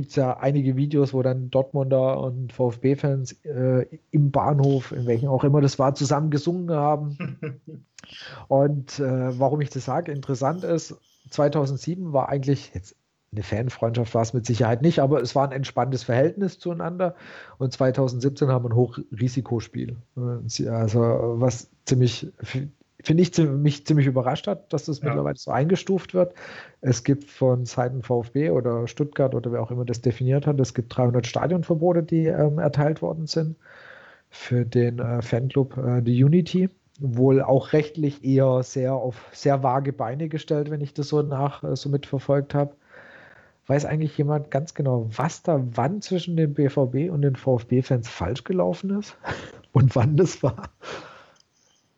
gibt es ja einige Videos, wo dann Dortmunder und VfB-Fans äh, im Bahnhof, in welchem auch immer das war, zusammen gesungen haben. und äh, warum ich das sage, interessant ist, 2007 war eigentlich jetzt eine Fanfreundschaft war es mit Sicherheit nicht, aber es war ein entspanntes Verhältnis zueinander. Und 2017 haben wir ein Hochrisikospiel. Also was ziemlich, finde ich, mich ziemlich überrascht hat, dass das ja. mittlerweile so eingestuft wird. Es gibt von Seiten VfB oder Stuttgart oder wer auch immer das definiert hat, es gibt 300 Stadionverbote, die ähm, erteilt worden sind für den äh, Fanclub äh, die Unity wohl auch rechtlich eher sehr auf sehr vage Beine gestellt, wenn ich das so nach äh, so mitverfolgt habe. Weiß eigentlich jemand ganz genau, was da wann zwischen den BVB und den VfB-Fans falsch gelaufen ist und wann das war?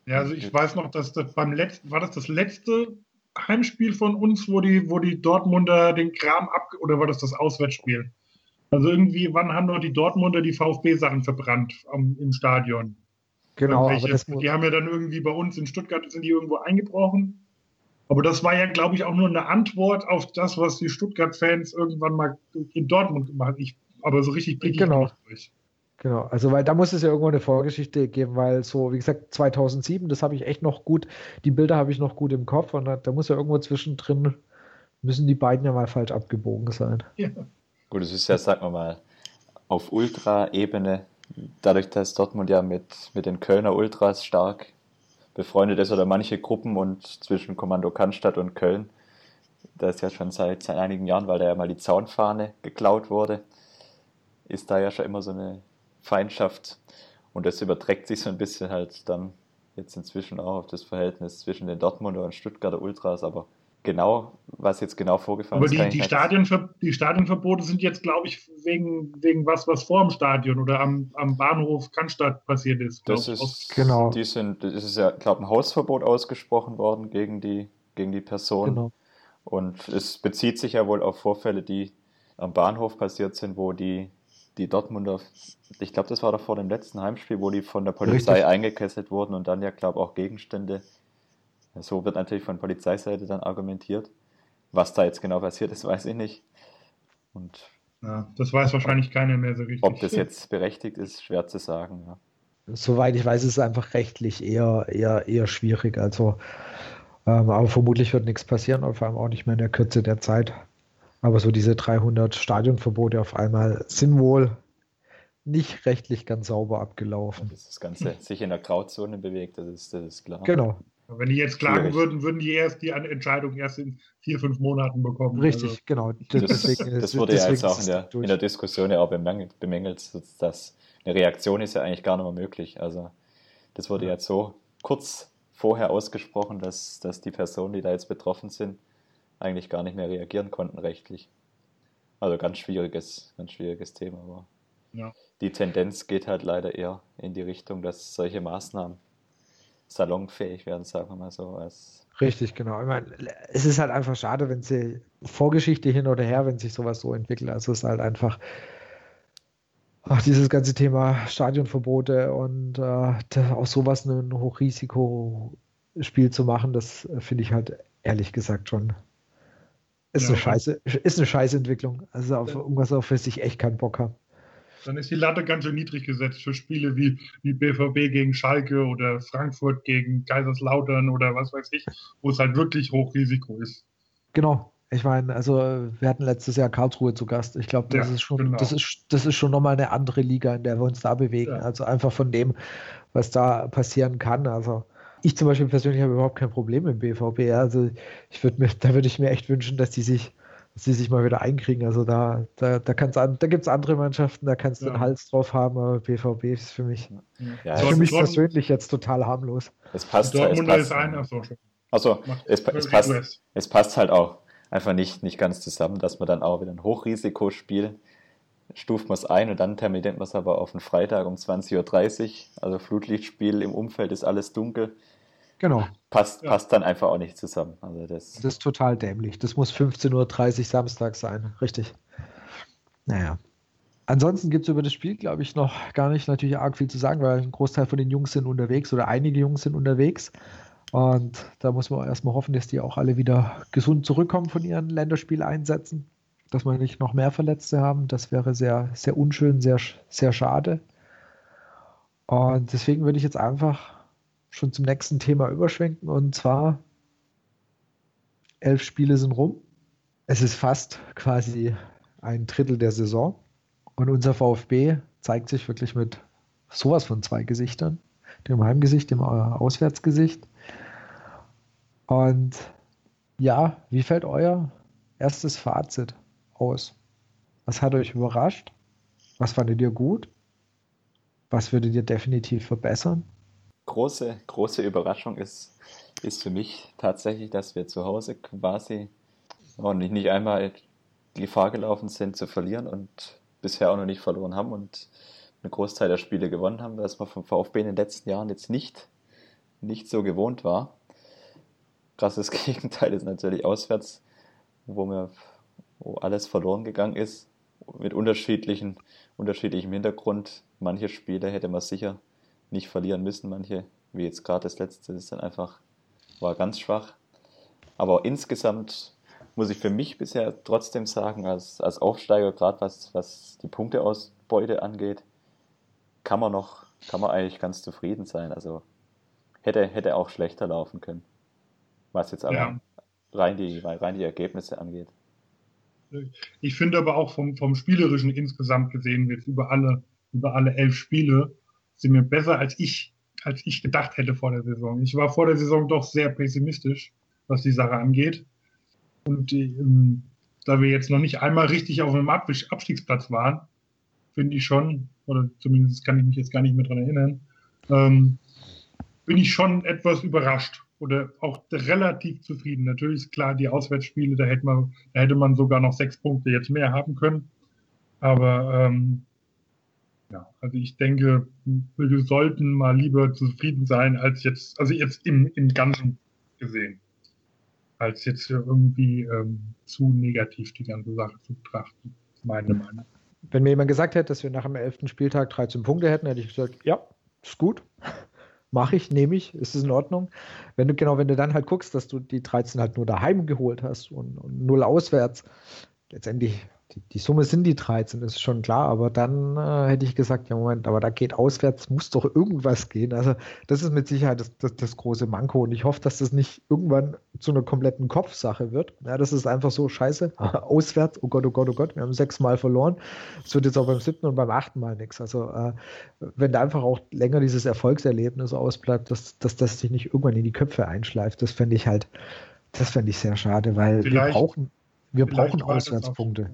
Ja, also ich weiß noch, dass das beim letzten, war das das letzte Heimspiel von uns, wo die, wo die Dortmunder den Kram ab, oder war das das Auswärtsspiel? Also irgendwie, wann haben doch die Dortmunder die VfB-Sachen verbrannt am, im Stadion? Genau. Aber das die haben ja dann irgendwie bei uns in Stuttgart, sind die irgendwo eingebrochen. Aber das war ja, glaube ich, auch nur eine Antwort auf das, was die Stuttgart-Fans irgendwann mal in Dortmund gemacht haben. Aber so richtig blicke genau. ich durch. Genau, also weil da muss es ja irgendwo eine Vorgeschichte geben, weil so, wie gesagt, 2007, das habe ich echt noch gut, die Bilder habe ich noch gut im Kopf und da, da, muss ja irgendwo zwischendrin, müssen die beiden ja mal falsch abgebogen sein. Ja. Gut, es ist ja, sagen wir mal, auf Ultra-Ebene dadurch, dass Dortmund ja mit, mit den Kölner Ultras stark befreundet ist oder manche Gruppen und zwischen Kommando Cannstatt und Köln, da ist ja schon seit, seit einigen Jahren, weil da ja mal die Zaunfahne geklaut wurde, ist da ja schon immer so eine Feindschaft und das überträgt sich so ein bisschen halt dann jetzt inzwischen auch auf das Verhältnis zwischen den Dortmunder und Stuttgarter Ultras, aber genau, was jetzt genau vorgefallen Aber ist. Aber die, die, Stadionver die Stadionverbote sind jetzt, glaube ich, wegen, wegen was, was vor dem Stadion oder am, am Bahnhof Cannstatt passiert ist. Das ist, genau. Die sind, das ist ja, glaube ich, ein Hausverbot ausgesprochen worden gegen die, gegen die Person. Genau. Und es bezieht sich ja wohl auf Vorfälle, die am Bahnhof passiert sind, wo die, die Dortmunder, ich glaube, das war doch vor dem letzten Heimspiel, wo die von der Polizei Richtig. eingekesselt wurden und dann ja, glaube ich, auch Gegenstände so wird natürlich von Polizeiseite dann argumentiert. Was da jetzt genau passiert ist, weiß ich nicht. Und ja, das weiß wahrscheinlich keiner mehr so richtig. Ob das jetzt berechtigt ist, schwer zu sagen. Ja. Soweit ich weiß, ist es einfach rechtlich eher, eher, eher schwierig. Also, ähm, aber vermutlich wird nichts passieren und vor allem auch nicht mehr in der Kürze der Zeit. Aber so diese 300 Stadionverbote auf einmal sind wohl nicht rechtlich ganz sauber abgelaufen. Dass das Ganze sich in der Grauzone bewegt, das ist, das ist klar. Genau, wenn die jetzt klagen Schwierig. würden, würden die erst die Entscheidung erst in vier, fünf Monaten bekommen. Richtig, also. genau. Das, deswegen, das wurde ja jetzt auch in der, in der Diskussion ja auch bemängelt, bemängelt, dass eine Reaktion ist ja eigentlich gar nicht mehr möglich. Also das wurde ja. jetzt so kurz vorher ausgesprochen, dass, dass die Personen, die da jetzt betroffen sind, eigentlich gar nicht mehr reagieren konnten rechtlich. Also ganz schwieriges, ganz schwieriges Thema. Aber ja. die Tendenz geht halt leider eher in die Richtung, dass solche Maßnahmen salonfähig werden, sagen wir mal so. Als Richtig, genau. Ich meine, es ist halt einfach schade, wenn sie Vorgeschichte hin oder her, wenn sich sowas so entwickelt. Also es ist halt einfach ach, dieses ganze Thema Stadionverbote und äh, auch sowas ein Hochrisikospiel zu machen, das finde ich halt ehrlich gesagt schon. Ist, ja, eine Scheiße, ist eine Scheißentwicklung. Also auf irgendwas, auf das ich echt keinen Bock habe dann ist die Latte ganz schön niedrig gesetzt für Spiele wie, wie BVB gegen Schalke oder Frankfurt gegen Kaiserslautern oder was weiß ich, wo es halt wirklich Hochrisiko ist. Genau, Ich meine, also wir hatten letztes Jahr Karlsruhe zu Gast. Ich glaube, das ja, ist schon, genau. das ist, das ist schon nochmal eine andere Liga, in der wir uns da bewegen. Ja. Also einfach von dem, was da passieren kann. Also ich zum Beispiel persönlich habe überhaupt kein Problem im BVB. Also ich würde mir, da würde ich mir echt wünschen, dass die sich, dass die sich mal wieder einkriegen. Also da, da, da kann's an, da gibt es andere Mannschaften, da kannst du ja. den Hals drauf haben, aber BVB ist für mich, ja, ist für mich persönlich jetzt total harmlos. Es passt, Dortmund es passt, ist einer so schon. Also es, es, passt, es passt halt auch einfach nicht, nicht ganz zusammen, dass man dann auch wieder ein Hochrisikospiel stuft man es ein und dann terminiert man es aber auf einen Freitag um 20.30 Uhr. Also Flutlichtspiel im Umfeld ist alles dunkel. Genau. Passt, ja. passt dann einfach auch nicht zusammen. Also das, das ist total dämlich. Das muss 15.30 Uhr Samstag sein. Richtig. Naja. Ansonsten gibt es über das Spiel, glaube ich, noch gar nicht natürlich arg viel zu sagen, weil ein Großteil von den Jungs sind unterwegs oder einige Jungs sind unterwegs. Und da muss man erstmal hoffen, dass die auch alle wieder gesund zurückkommen von ihren Länderspieleinsätzen. Dass wir nicht noch mehr Verletzte haben. Das wäre sehr, sehr unschön, sehr, sehr schade. Und deswegen würde ich jetzt einfach schon zum nächsten Thema überschwenken. Und zwar, elf Spiele sind rum. Es ist fast quasi ein Drittel der Saison. Und unser VfB zeigt sich wirklich mit sowas von zwei Gesichtern. Dem Heimgesicht, dem Auswärtsgesicht. Und ja, wie fällt euer erstes Fazit aus? Was hat euch überrascht? Was fandet ihr gut? Was würdet ihr definitiv verbessern? Große, große Überraschung ist, ist für mich tatsächlich, dass wir zu Hause quasi oh, nicht, nicht einmal die Gefahr gelaufen sind zu verlieren und bisher auch noch nicht verloren haben und einen Großteil der Spiele gewonnen haben, was man vom VfB in den letzten Jahren jetzt nicht, nicht so gewohnt war krasses Gegenteil ist natürlich auswärts, wo mir wo alles verloren gegangen ist, mit unterschiedlichen, unterschiedlichem Hintergrund. Manche Spiele hätte man sicher nicht verlieren müssen, manche, wie jetzt gerade das letzte, ist dann einfach, war ganz schwach. Aber insgesamt muss ich für mich bisher trotzdem sagen, als, als Aufsteiger, gerade was, was die Punkteausbeute angeht, kann man noch, kann man eigentlich ganz zufrieden sein. Also hätte, hätte auch schlechter laufen können was jetzt aber ja. rein, die, rein die Ergebnisse angeht. Ich finde aber auch vom, vom Spielerischen insgesamt gesehen, jetzt über alle, über alle elf Spiele, sind wir besser als ich, als ich gedacht hätte vor der Saison. Ich war vor der Saison doch sehr pessimistisch, was die Sache angeht. Und ähm, da wir jetzt noch nicht einmal richtig auf einem Abstiegsplatz waren, finde ich schon, oder zumindest kann ich mich jetzt gar nicht mehr dran erinnern, ähm, bin ich schon etwas überrascht oder auch relativ zufrieden. Natürlich ist klar, die Auswärtsspiele, da hätte man, da hätte man sogar noch sechs Punkte jetzt mehr haben können. Aber ähm, ja, also ich denke, wir sollten mal lieber zufrieden sein, als jetzt, also jetzt im, im Ganzen gesehen, als jetzt irgendwie ähm, zu negativ die ganze Sache zu betrachten. Meine Meinung. Wenn mir jemand gesagt hätte, dass wir nach dem elften Spieltag 13 Punkte hätten, hätte ich gesagt, ja, ist gut mache ich, nehme ich, ist es in Ordnung. Wenn du, genau, wenn du dann halt guckst, dass du die 13 halt nur daheim geholt hast und, und null auswärts, letztendlich die, die, Summe sind die 13, ist schon klar, aber dann äh, hätte ich gesagt, ja Moment, aber da geht auswärts, muss doch irgendwas gehen. Also das ist mit Sicherheit das, das, das große Manko und ich hoffe, dass das nicht irgendwann zu einer kompletten Kopfsache wird. Ja, das ist einfach so scheiße, auswärts, oh Gott, oh Gott, oh Gott, wir haben sechsmal verloren. Es wird jetzt auch beim siebten und beim achten Mal nichts. Also äh, wenn da einfach auch länger dieses Erfolgserlebnis ausbleibt, dass, dass das sich nicht irgendwann in die Köpfe einschleift, das fände ich halt, das fände ich sehr schade, weil vielleicht, wir brauchen, wir brauchen Auswärtspunkte. Ja,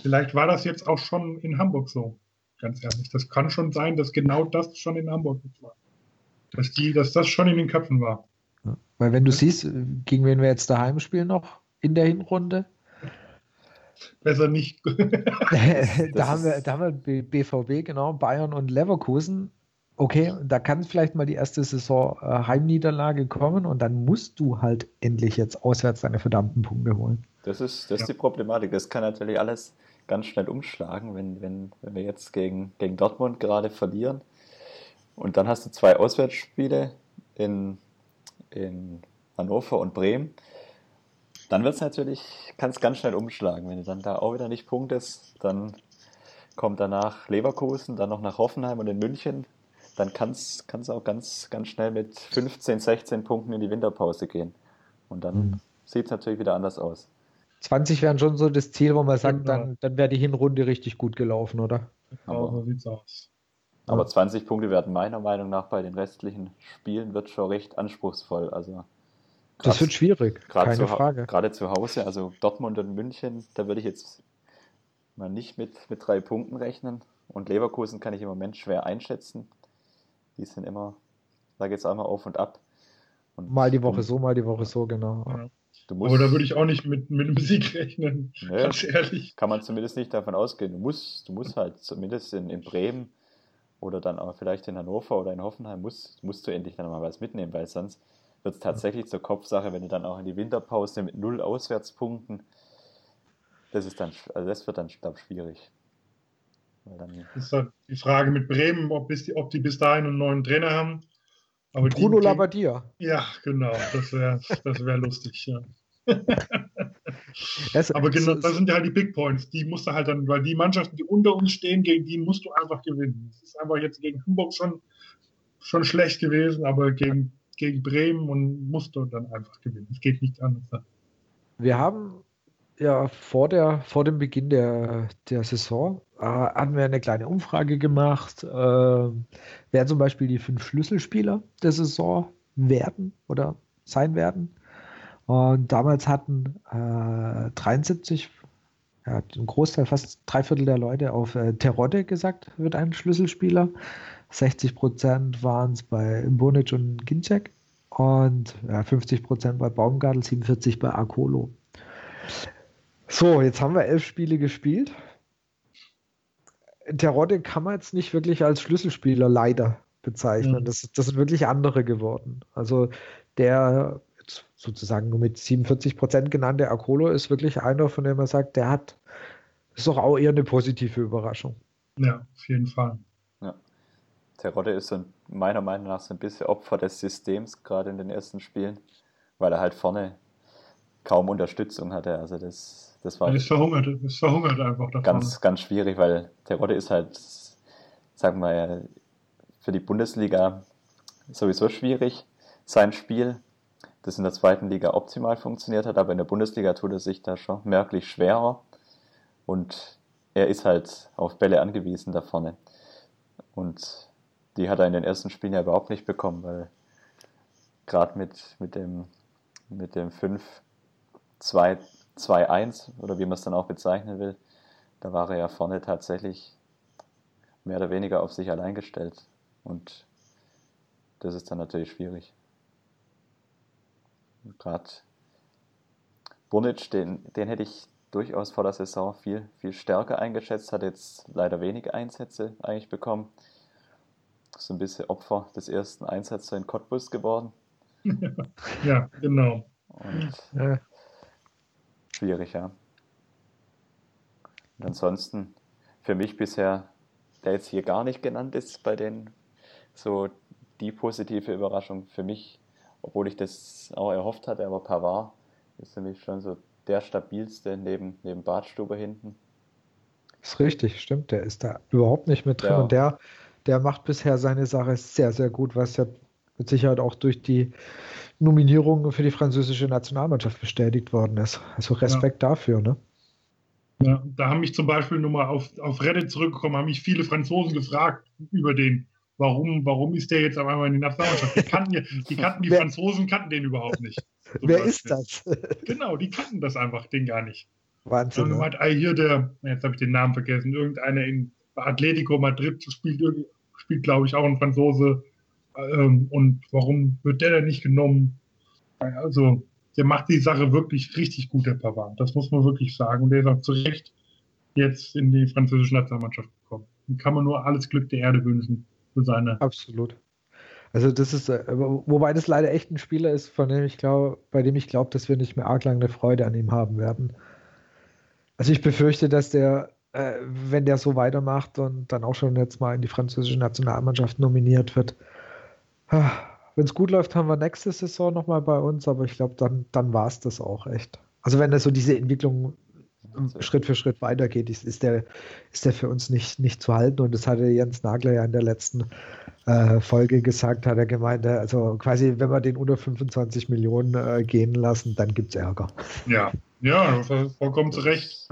vielleicht war das jetzt auch schon in Hamburg so, ganz ehrlich. Das kann schon sein, dass genau das schon in Hamburg war. Dass, die, dass das schon in den Köpfen war. Ja, weil wenn du siehst, gegen wen wir jetzt daheim spielen noch in der Hinrunde. Besser nicht. da, haben wir, da haben wir BVB, genau, Bayern und Leverkusen. Okay, da kann vielleicht mal die erste Saison äh, Heimniederlage kommen und dann musst du halt endlich jetzt auswärts deine verdammten Punkte holen. Das ist, das ist ja. die Problematik. Das kann natürlich alles ganz schnell umschlagen, wenn, wenn, wenn wir jetzt gegen, gegen Dortmund gerade verlieren. Und dann hast du zwei Auswärtsspiele in, in Hannover und Bremen. Dann wird es natürlich, kann es ganz schnell umschlagen. Wenn du dann da auch wieder nicht punktest, dann kommt danach Leverkusen, dann noch nach Hoffenheim und in München. Dann kann es auch ganz, ganz schnell mit 15, 16 Punkten in die Winterpause gehen. Und dann mhm. sieht es natürlich wieder anders aus. 20 wären schon so das Ziel, wo man sagt, genau. dann, dann wäre die Hinrunde richtig gut gelaufen, oder? Genau, so sieht's aus. Aber 20 Punkte werden meiner Meinung nach bei den restlichen Spielen wird schon recht anspruchsvoll. Also das wird schwierig, keine zu, Frage. Gerade zu Hause, also Dortmund und München, da würde ich jetzt mal nicht mit, mit drei Punkten rechnen. Und Leverkusen kann ich im Moment schwer einschätzen. Die sind immer, da geht es einmal auf und ab. Und mal die Woche so, mal die Woche so, genau. Ja. Aber da würde ich auch nicht mit, mit einem Sieg rechnen, ne, ganz ehrlich. Kann man zumindest nicht davon ausgehen. Du musst, du musst halt zumindest in, in Bremen oder dann auch vielleicht in Hannover oder in Hoffenheim musst, musst du endlich dann mal was mitnehmen, weil sonst wird es tatsächlich zur Kopfsache, wenn du dann auch in die Winterpause mit null Auswärtspunkten, das ist dann, also das wird dann, glaube schwierig. Dann, das ist halt die Frage mit Bremen, ob, bis die, ob die bis dahin einen neuen Trainer haben. Aber Bruno die, Labbadia. Ja, genau, das wäre das wär lustig, ja. das, aber genau, das sind ja halt die Big Points. Die musst du halt dann, weil die Mannschaften, die unter uns stehen, gegen die musst du einfach gewinnen. Es ist einfach jetzt gegen Hamburg schon, schon schlecht gewesen, aber gegen gegen Bremen und musste dann einfach gewinnen. Es geht nicht anders. Wir haben ja vor, der, vor dem Beginn der, der Saison äh, hatten wir eine kleine Umfrage gemacht, äh, wer zum Beispiel die fünf Schlüsselspieler der Saison werden oder sein werden. Und damals hatten äh, 73, ja, ein Großteil, fast drei Viertel der Leute auf äh, Terodde gesagt, wird ein Schlüsselspieler. 60 Prozent waren es bei Bonic und Ginczek und ja, 50 Prozent bei Baumgartel, 47 bei Akolo. So, jetzt haben wir elf Spiele gespielt. Terodde kann man jetzt nicht wirklich als Schlüsselspieler leider bezeichnen. Mhm. Das, das sind wirklich andere geworden. Also der sozusagen nur mit 47 Prozent genannte Akolo ist wirklich einer, von dem man sagt, der hat, ist doch auch eher eine positive Überraschung. Ja, auf jeden Fall. Terodde ist so meiner Meinung nach so ein bisschen Opfer des Systems, gerade in den ersten Spielen, weil er halt vorne kaum Unterstützung hatte. Also das, das war. Das verhungert, das verhungert einfach davon. Ganz, ganz schwierig, weil Terodde ist halt, sagen wir, für die Bundesliga sowieso schwierig, sein Spiel, das in der zweiten Liga optimal funktioniert hat, aber in der Bundesliga tut er sich da schon merklich schwerer und er ist halt auf Bälle angewiesen da vorne. Und die hat er in den ersten Spielen ja überhaupt nicht bekommen, weil gerade mit, mit dem, mit dem 5-2-1 oder wie man es dann auch bezeichnen will, da war er ja vorne tatsächlich mehr oder weniger auf sich allein gestellt. Und das ist dann natürlich schwierig. Gerade Bunic, den, den hätte ich durchaus vor der Saison viel, viel stärker eingeschätzt, hat jetzt leider wenig Einsätze eigentlich bekommen so ein bisschen Opfer des ersten Einsatzes in Cottbus geworden. ja, genau. Und ja. Schwierig, ja. Und ansonsten für mich bisher, der jetzt hier gar nicht genannt ist, bei den so die positive Überraschung für mich, obwohl ich das auch erhofft hatte, aber Pavard ist für mich schon so der stabilste neben, neben Badstube hinten. Ist richtig, stimmt. Der ist da überhaupt nicht mit drin. Ja. Und der, der macht bisher seine Sache sehr, sehr gut, was ja mit Sicherheit auch durch die Nominierung für die französische Nationalmannschaft bestätigt worden ist. Also Respekt ja. dafür, ne? Ja, da haben mich zum Beispiel nur mal auf, auf Reddit zurückgekommen, haben mich viele Franzosen gefragt über den, warum, warum ist der jetzt auf einmal in die Nationalmannschaft? Die kannten, die, kannten, die Franzosen kannten den überhaupt nicht. Wer Beispiel. ist das? Genau, die kannten das einfach, den gar nicht. Wahnsinn. Und ne? gemeint, ah, hier der, jetzt habe ich den Namen vergessen, irgendeiner in Atletico Madrid spielt spielt, glaube ich, auch ein Franzose. Ähm, und warum wird der denn nicht genommen? Also, der macht die Sache wirklich richtig gut, der Pavard. Das muss man wirklich sagen. Und der ist auch zu Recht jetzt in die französische Nationalmannschaft gekommen. Und kann man nur alles Glück der Erde wünschen für seine. Absolut. Also das ist, äh, wobei das leider echt ein Spieler ist, von dem ich glaube, bei dem ich glaube, dass wir nicht mehr arg lange eine Freude an ihm haben werden. Also ich befürchte, dass der äh, wenn der so weitermacht und dann auch schon jetzt mal in die französische Nationalmannschaft nominiert wird. Ah, wenn es gut läuft, haben wir nächste Saison nochmal bei uns, aber ich glaube, dann, dann war es das auch echt. Also wenn er so diese Entwicklung also, Schritt für Schritt weitergeht, ist, ist, der, ist der für uns nicht, nicht zu halten. Und das hatte Jens Nagler ja in der letzten äh, Folge gesagt, hat er gemeint, äh, also quasi, wenn wir den unter 25 Millionen äh, gehen lassen, dann gibt es Ärger. Ja, ja, vollkommen zu Recht.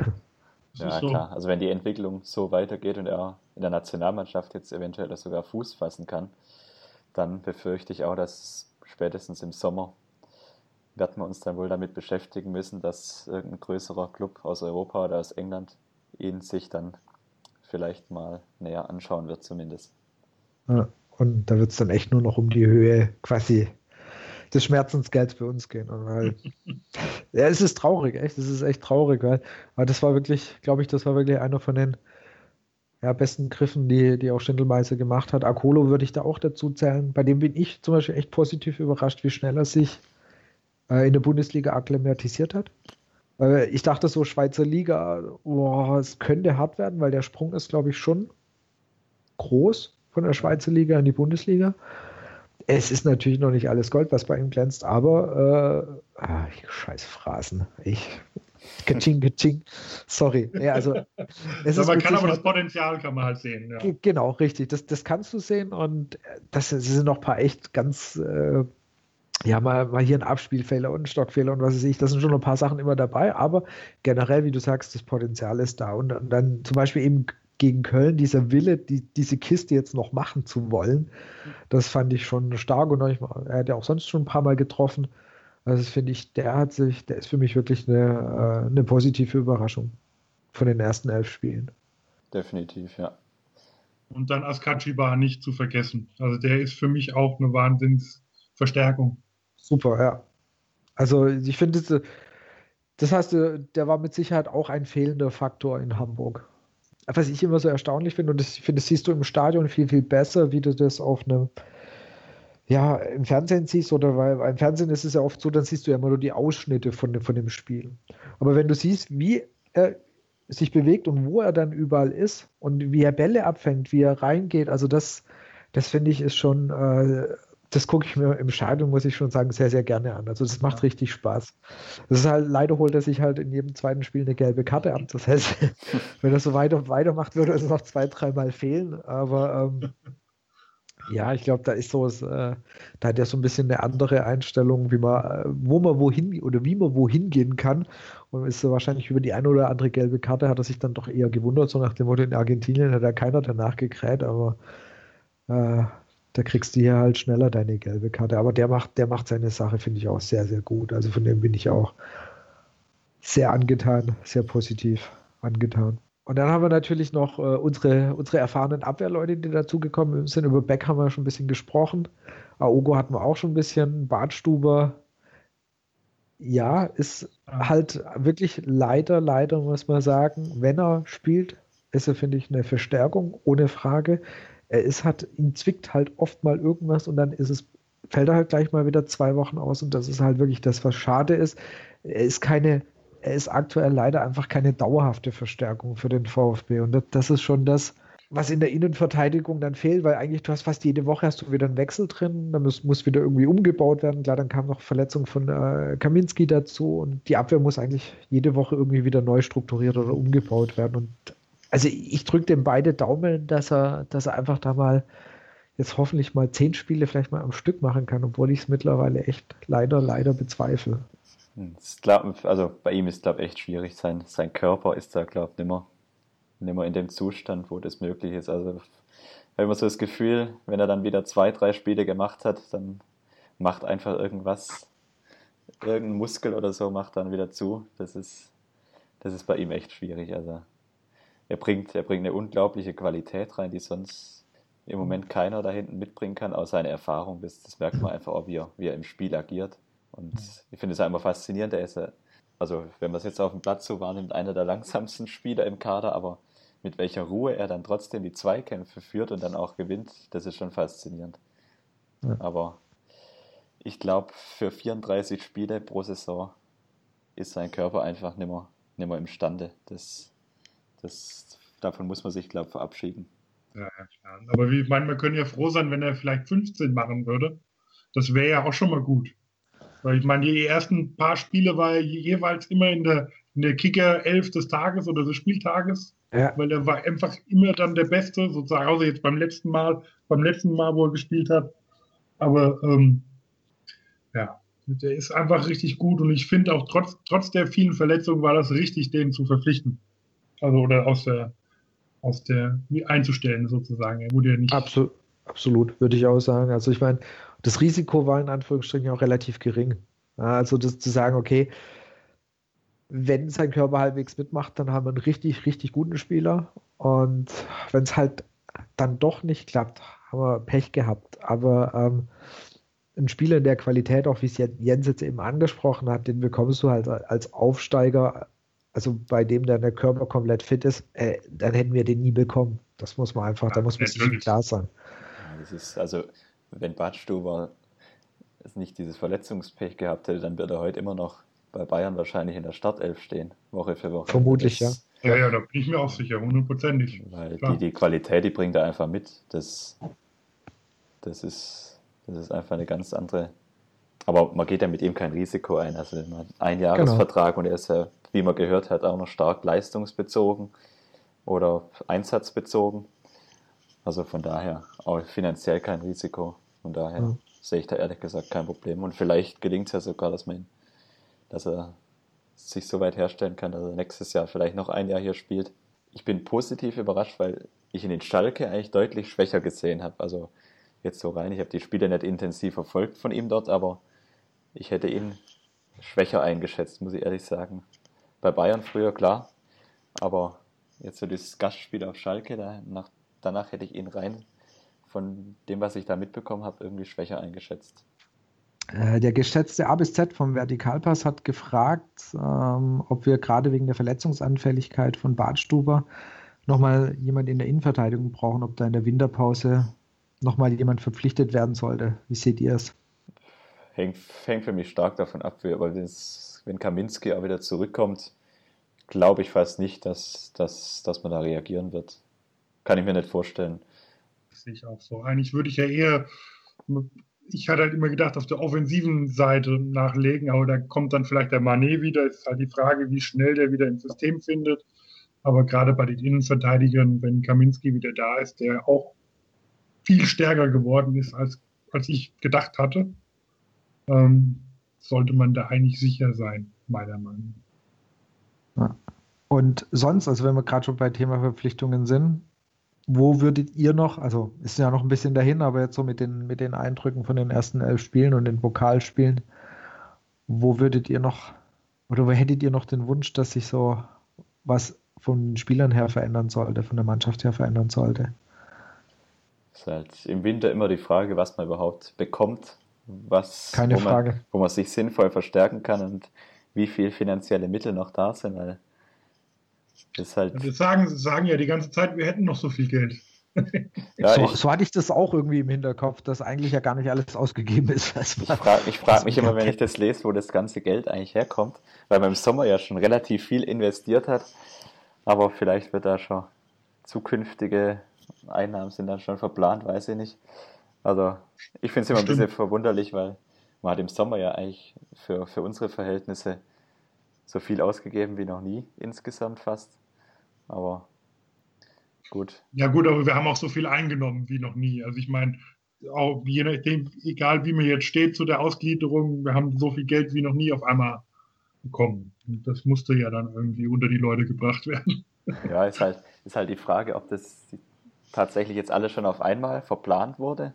Ja, so. klar. Also wenn die Entwicklung so weitergeht und er in der Nationalmannschaft jetzt eventuell sogar Fuß fassen kann, dann befürchte ich auch, dass spätestens im Sommer werden wir uns dann wohl damit beschäftigen müssen, dass irgendein größerer Club aus Europa oder aus England ihn sich dann vielleicht mal näher anschauen wird zumindest. Ja, und da wird es dann echt nur noch um die Höhe quasi des Schmerzensgelds für uns gehen. Weil, ja, es ist traurig, echt, es ist echt traurig, weil, weil das war wirklich, glaube ich, das war wirklich einer von den ja, besten Griffen, die, die auch Schindelmeister gemacht hat. Akolo würde ich da auch dazu zählen. Bei dem bin ich zum Beispiel echt positiv überrascht, wie schnell er sich äh, in der Bundesliga akklimatisiert hat. Äh, ich dachte so, Schweizer Liga, boah, es könnte hart werden, weil der Sprung ist, glaube ich, schon groß von der Schweizer Liga in die Bundesliga. Es ist natürlich noch nicht alles Gold, was bei ihm glänzt, aber äh, ah, scheiß Phrasen. Ich Kaching, kaching. Sorry. Ja, also, es aber man kann aber das Potenzial kann man halt sehen. Ja. Genau, richtig. Das, das kannst du sehen und das, das sind noch ein paar echt ganz äh, ja, mal, mal hier ein Abspielfehler und ein Stockfehler und was weiß ich, das sind schon ein paar Sachen immer dabei, aber generell, wie du sagst, das Potenzial ist da. Und, und dann zum Beispiel eben gegen Köln, dieser Wille, die, diese Kiste jetzt noch machen zu wollen, das fand ich schon stark und er hat ja auch sonst schon ein paar Mal getroffen. Also das finde ich, der hat sich, der ist für mich wirklich eine, äh, eine positive Überraschung von den ersten elf Spielen. Definitiv, ja. Und dann Askachiba nicht zu vergessen. Also der ist für mich auch eine Wahnsinnsverstärkung. Super, ja. Also ich finde, das, das heißt, der war mit Sicherheit auch ein fehlender Faktor in Hamburg. Was ich immer so erstaunlich finde, und das, ich finde, das siehst du im Stadion viel, viel besser, wie du das auf einem, ja, im Fernsehen siehst, oder weil im Fernsehen ist es ja oft so, dann siehst du ja immer nur die Ausschnitte von, von dem Spiel. Aber wenn du siehst, wie er sich bewegt und wo er dann überall ist und wie er Bälle abfängt, wie er reingeht, also das, das finde ich ist schon äh, das gucke ich mir im Stadion, muss ich schon sagen, sehr, sehr gerne an. Also das macht richtig Spaß. Das ist halt, leider holt er sich halt in jedem zweiten Spiel eine gelbe Karte ab. Das heißt, wenn er so weiter und weitermacht, würde es noch zwei, dreimal fehlen. Aber ähm, ja, ich glaube, da ist so, äh, da hat er so ein bisschen eine andere Einstellung, wie man, äh, wo man wohin oder wie man wohin gehen kann. Und ist so wahrscheinlich über die eine oder andere gelbe Karte hat er sich dann doch eher gewundert, so nach dem Motto, in Argentinien hat ja keiner danach gekräht, aber äh, da kriegst du hier halt schneller deine gelbe Karte. Aber der macht, der macht seine Sache, finde ich auch sehr, sehr gut. Also von dem bin ich auch sehr angetan, sehr positiv angetan. Und dann haben wir natürlich noch äh, unsere, unsere erfahrenen Abwehrleute, die dazugekommen sind. Über Beck haben wir schon ein bisschen gesprochen. Aogo hatten wir auch schon ein bisschen. Bartstuber, ja, ist halt wirklich leider, leider muss man sagen, wenn er spielt, ist er, finde ich, eine Verstärkung, ohne Frage er ist hat, ihn zwickt halt oft mal irgendwas und dann ist es, fällt er halt gleich mal wieder zwei Wochen aus und das ist halt wirklich das, was schade ist. Er ist keine, er ist aktuell leider einfach keine dauerhafte Verstärkung für den VfB und das, ist schon das, was in der Innenverteidigung dann fehlt, weil eigentlich du hast fast jede Woche hast du wieder einen Wechsel drin, dann muss, muss wieder irgendwie umgebaut werden. Klar, dann kam noch Verletzung von äh, Kaminski dazu und die Abwehr muss eigentlich jede Woche irgendwie wieder neu strukturiert oder umgebaut werden und also ich drücke dem beide Daumen, dass er, dass er einfach da mal jetzt hoffentlich mal zehn Spiele vielleicht mal am Stück machen kann, obwohl ich es mittlerweile echt leider, leider bezweifle. Glaub, also bei ihm ist, glaube ich, echt schwierig. Sein, sein Körper ist da, glaube ich, nimmer, nimmer in dem Zustand, wo das möglich ist. Also habe immer so das Gefühl, wenn er dann wieder zwei, drei Spiele gemacht hat, dann macht einfach irgendwas, irgendein Muskel oder so macht dann wieder zu. Das ist, das ist bei ihm echt schwierig. Also er bringt, er bringt eine unglaubliche Qualität rein, die sonst im Moment keiner da hinten mitbringen kann, aus seiner Erfahrung. Das, das merkt man einfach auch, wie er, wie er im Spiel agiert. Und ich finde es einfach faszinierend. Er ist, also wenn man es jetzt auf dem Platz so wahrnimmt, einer der langsamsten Spieler im Kader, aber mit welcher Ruhe er dann trotzdem die Zweikämpfe führt und dann auch gewinnt, das ist schon faszinierend. Ja. Aber ich glaube, für 34 Spiele pro Saison ist sein Körper einfach nicht mehr, nicht mehr imstande, das das, davon muss man sich, glaube ich, verabschieden. Ja, klar. Aber wie, ich meine, wir können ja froh sein, wenn er vielleicht 15 machen würde. Das wäre ja auch schon mal gut. Weil ich meine, die ersten paar Spiele war er jeweils immer in der in der Kicker 11 des Tages oder des Spieltages, ja. weil er war einfach immer dann der Beste, sozusagen, außer jetzt beim letzten Mal, beim letzten Mal, wo er gespielt hat. Aber ähm, ja, der ist einfach richtig gut und ich finde auch trotz, trotz der vielen Verletzungen war das richtig, den zu verpflichten. Also oder aus der, aus der einzustellen sozusagen. Er wurde ja nicht. Absolut, absolut, würde ich auch sagen. Also ich meine, das Risiko war in Anführungsstrichen auch relativ gering. Also das zu sagen, okay, wenn sein Körper halbwegs mitmacht, dann haben wir einen richtig, richtig guten Spieler. Und wenn es halt dann doch nicht klappt, haben wir Pech gehabt. Aber ähm, ein Spieler in der Qualität, auch wie es Jens jetzt eben angesprochen hat, den bekommst du halt als Aufsteiger, also bei dem dann der Körper komplett fit ist, äh, dann hätten wir den nie bekommen. Das muss man einfach, ja, da muss man sich klar sein. Ja, das ist, also, wenn Badstuber nicht dieses Verletzungspech gehabt hätte, dann wird er heute immer noch bei Bayern wahrscheinlich in der Startelf stehen, Woche für Woche. Vermutlich, das, ja. Ja, ja, da bin ich mir auch sicher, hundertprozentig. Weil die, die Qualität, die bringt er einfach mit. Das, das, ist, das ist einfach eine ganz andere. Aber man geht ja mit ihm kein Risiko ein. Also ein Jahresvertrag genau. und er ist ja, wie man gehört hat, auch noch stark leistungsbezogen oder einsatzbezogen. Also von daher auch finanziell kein Risiko. Von daher ja. sehe ich da ehrlich gesagt kein Problem. Und vielleicht gelingt es ja sogar, dass man ihn dass er sich so weit herstellen kann, dass er nächstes Jahr vielleicht noch ein Jahr hier spielt. Ich bin positiv überrascht, weil ich in den Schalke eigentlich deutlich schwächer gesehen habe. Also jetzt so rein, ich habe die Spiele nicht intensiv verfolgt von ihm dort, aber ich hätte ihn schwächer eingeschätzt, muss ich ehrlich sagen. Bei Bayern früher klar, aber jetzt so dieses Gastspiel auf Schalke, danach, danach hätte ich ihn rein von dem, was ich da mitbekommen habe, irgendwie schwächer eingeschätzt. Äh, der geschätzte A bis Z vom Vertikalpass hat gefragt, ähm, ob wir gerade wegen der Verletzungsanfälligkeit von Badstuber nochmal jemand in der Innenverteidigung brauchen, ob da in der Winterpause nochmal jemand verpflichtet werden sollte. Wie seht ihr es? Hängt, hängt für mich stark davon ab, weil wenn Kaminski auch wieder zurückkommt, glaube ich fast nicht, dass, dass, dass man da reagieren wird. Kann ich mir nicht vorstellen. Sehe ich auch so. Eigentlich würde ich ja eher ich hatte halt immer gedacht, auf der offensiven Seite nachlegen, aber da kommt dann vielleicht der Manet wieder. Ist halt die Frage, wie schnell der wieder ins System findet. Aber gerade bei den Innenverteidigern, wenn Kaminski wieder da ist, der auch viel stärker geworden ist, als, als ich gedacht hatte, ähm, sollte man da eigentlich sicher sein, meiner Meinung nach. Und sonst, also wenn wir gerade schon bei Thema Verpflichtungen sind, wo würdet ihr noch, also ist ja noch ein bisschen dahin, aber jetzt so mit den, mit den Eindrücken von den ersten elf Spielen und den Pokalspielen, wo würdet ihr noch, oder wo hättet ihr noch den Wunsch, dass sich so was von den Spielern her verändern sollte, von der Mannschaft her verändern sollte? Es ist halt im Winter immer die Frage, was man überhaupt bekommt, was, Keine wo, Frage. Man, wo man sich sinnvoll verstärken kann und wie viel finanzielle Mittel noch da sind, weil ist halt wir sagen, sagen ja die ganze Zeit, wir hätten noch so viel Geld. ja, so, ich, so, hatte ich das auch irgendwie im Hinterkopf, dass eigentlich ja gar nicht alles ausgegeben ist. ich frage frag mich immer, wenn ich das lese, wo das ganze Geld eigentlich herkommt, weil man im Sommer ja schon relativ viel investiert hat, aber vielleicht wird da schon zukünftige Einnahmen sind dann schon verplant, weiß ich nicht. Also ich finde es immer Stimmt. ein bisschen verwunderlich, weil man hat im Sommer ja eigentlich für, für unsere Verhältnisse so viel ausgegeben wie noch nie insgesamt fast. Aber gut. Ja gut, aber wir haben auch so viel eingenommen wie noch nie. Also ich meine, auch je nachdem, egal wie man jetzt steht zu der Ausgliederung, wir haben so viel Geld wie noch nie auf einmal bekommen. Und das musste ja dann irgendwie unter die Leute gebracht werden. Ja, ist halt, ist halt die Frage, ob das tatsächlich jetzt alles schon auf einmal verplant wurde.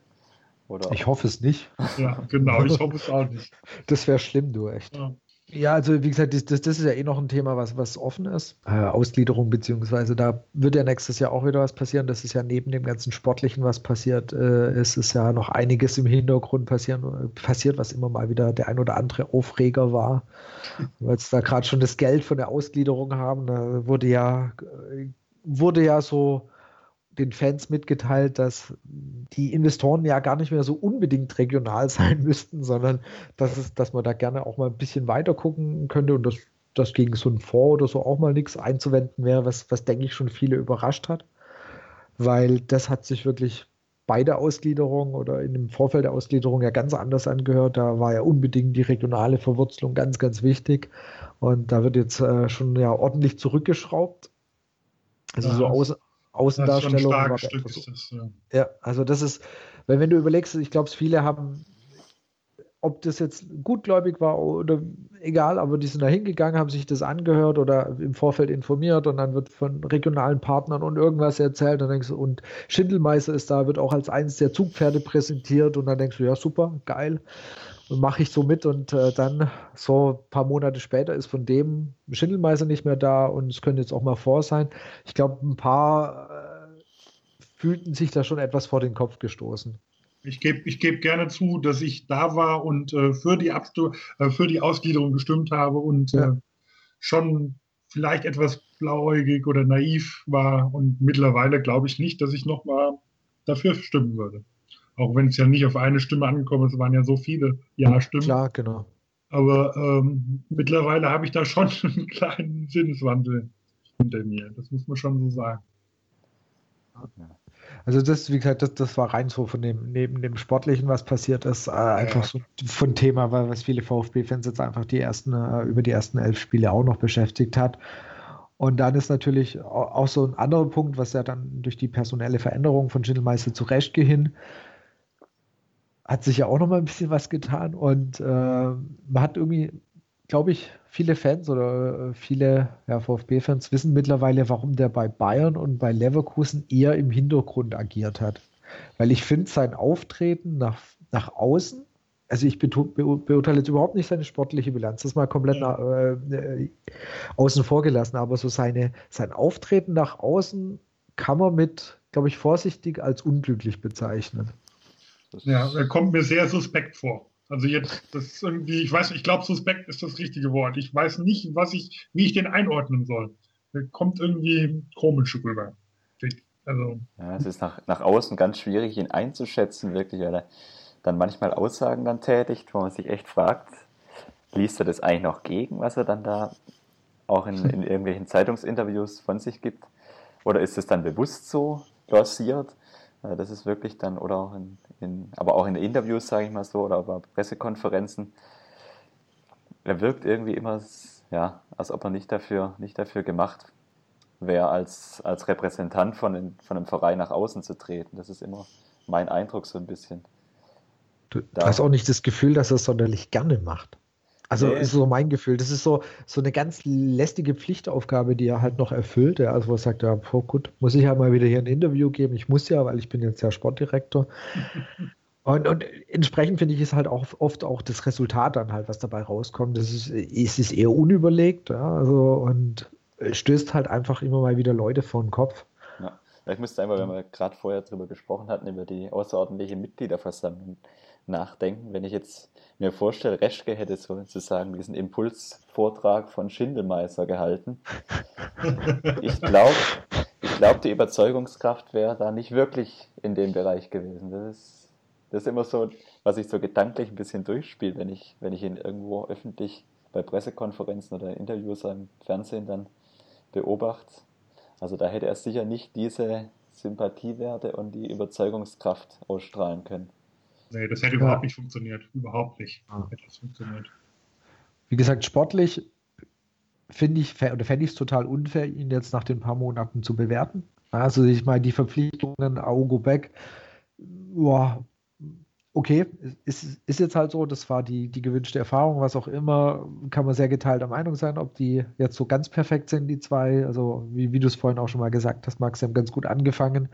Oder ich hoffe es nicht. Ja, genau, ich hoffe es auch nicht. Das wäre schlimm, du echt. Ja. Ja, also wie gesagt, das, das, das, ist ja eh noch ein Thema, was, was offen ist. Äh, Ausgliederung, beziehungsweise da wird ja nächstes Jahr auch wieder was passieren. Das ist ja neben dem ganzen Sportlichen, was passiert, äh, es ist ja noch einiges im Hintergrund passieren, passiert, was immer mal wieder der ein oder andere Aufreger war. Weil es da gerade schon das Geld von der Ausgliederung haben, da wurde ja, wurde ja so den Fans mitgeteilt, dass die Investoren ja gar nicht mehr so unbedingt regional sein müssten, sondern dass, es, dass man da gerne auch mal ein bisschen weiter gucken könnte und dass das gegen so ein Fonds oder so auch mal nichts einzuwenden wäre, was, was denke ich schon viele überrascht hat, weil das hat sich wirklich bei der Ausgliederung oder in dem Vorfeld der Ausgliederung ja ganz anders angehört. Da war ja unbedingt die regionale Verwurzelung ganz, ganz wichtig. Und da wird jetzt äh, schon ja ordentlich zurückgeschraubt. Also ja, so Außen, Außendarstellung. war Stück so. das, ja. ja, also das ist, weil wenn du überlegst, ich glaube, viele haben ob das jetzt gutgläubig war oder egal, aber die sind da hingegangen, haben sich das angehört oder im Vorfeld informiert und dann wird von regionalen Partnern und irgendwas erzählt und denkst du, und Schindelmeister ist da, wird auch als eines der Zugpferde präsentiert und dann denkst du, ja super, geil mache ich so mit und äh, dann so ein paar Monate später ist von dem Schindelmeister nicht mehr da und es könnte jetzt auch mal vor sein. Ich glaube, ein paar äh, fühlten sich da schon etwas vor den Kopf gestoßen. Ich gebe ich geb gerne zu, dass ich da war und äh, für, die Abstu äh, für die Ausgliederung gestimmt habe und ja. äh, schon vielleicht etwas blauäugig oder naiv war. Und mittlerweile glaube ich nicht, dass ich nochmal dafür stimmen würde. Auch wenn es ja nicht auf eine Stimme angekommen ist, waren ja so viele Ja-Stimmen. Klar, genau. Aber ähm, mittlerweile habe ich da schon einen kleinen Sinneswandel hinter mir. Das muss man schon so sagen. Also das, wie gesagt, das, das war rein so von dem, neben dem Sportlichen, was passiert ist, äh, einfach so von Thema, weil was viele VfB-Fans jetzt einfach die ersten, äh, über die ersten elf Spiele auch noch beschäftigt hat. Und dann ist natürlich auch so ein anderer Punkt, was ja dann durch die personelle Veränderung von Schindelmeister zu Reschke hin, hat sich ja auch noch mal ein bisschen was getan. Und äh, man hat irgendwie, glaube ich, viele Fans oder äh, viele ja, VfB-Fans wissen mittlerweile, warum der bei Bayern und bei Leverkusen eher im Hintergrund agiert hat. Weil ich finde sein Auftreten nach, nach außen, also ich beurteile jetzt überhaupt nicht seine sportliche Bilanz, das ist mal komplett nach, äh, äh, außen vor gelassen, aber so seine, sein Auftreten nach außen kann man mit, glaube ich, vorsichtig als unglücklich bezeichnen. Ja, er kommt mir sehr suspekt vor. Also jetzt, das ist irgendwie, ich weiß, ich glaube, suspekt ist das richtige Wort. Ich weiß nicht, was ich, wie ich den einordnen soll. Der kommt irgendwie komisch rüber. Also. Ja, es ist nach, nach außen ganz schwierig, ihn einzuschätzen, wirklich, weil er dann manchmal Aussagen dann tätigt, wo man sich echt fragt, liest er das eigentlich noch gegen, was er dann da auch in, in irgendwelchen Zeitungsinterviews von sich gibt? Oder ist es dann bewusst so lanciert? Äh, das ist wirklich dann, oder auch in, in aber auch in Interviews, sage ich mal so, oder bei Pressekonferenzen, er wirkt irgendwie immer, ja, als ob er nicht dafür, nicht dafür gemacht wäre, als, als Repräsentant von, den, von einem Verein nach außen zu treten. Das ist immer mein Eindruck so ein bisschen. Du da, hast auch nicht das Gefühl, dass er es sonderlich gerne macht. Also ist so mein Gefühl. Das ist so, so eine ganz lästige Pflichtaufgabe, die er halt noch erfüllt. Ja, also wo er sagt, ja, oh, gut, muss ich ja mal wieder hier ein Interview geben. Ich muss ja, weil ich bin jetzt ja Sportdirektor. Und, und entsprechend finde ich es halt auch oft auch das Resultat dann halt, was dabei rauskommt. Das ist, es ist eher unüberlegt, ja, also und stößt halt einfach immer mal wieder Leute vor den Kopf. Ja, ich müsste einfach, wenn wir gerade vorher drüber gesprochen hatten, über die außerordentliche Mitgliederversammlung nachdenken. Wenn ich jetzt mir vorstelle, Reschke hätte sozusagen diesen Impulsvortrag von Schindelmeister gehalten. ich glaube, ich glaub, die Überzeugungskraft wäre da nicht wirklich in dem Bereich gewesen. Das ist, das ist immer so, was ich so gedanklich ein bisschen durchspiele, wenn ich, wenn ich ihn irgendwo öffentlich bei Pressekonferenzen oder Interviews im Fernsehen dann beobachte. Also da hätte er sicher nicht diese Sympathiewerte und die Überzeugungskraft ausstrahlen können. Nee, das hätte ja. überhaupt nicht funktioniert. Überhaupt nicht. Ah. Hätte das funktioniert. Wie gesagt, sportlich finde ich oder fände ich es total unfair, ihn jetzt nach den paar Monaten zu bewerten. Also ich meine, die Verpflichtungen, Augo Beck, boah, okay, ist, ist jetzt halt so, das war die, die gewünschte Erfahrung, was auch immer, kann man sehr geteilter Meinung sein, ob die jetzt so ganz perfekt sind, die zwei. Also, wie, wie du es vorhin auch schon mal gesagt hast, Max, sie haben ganz gut angefangen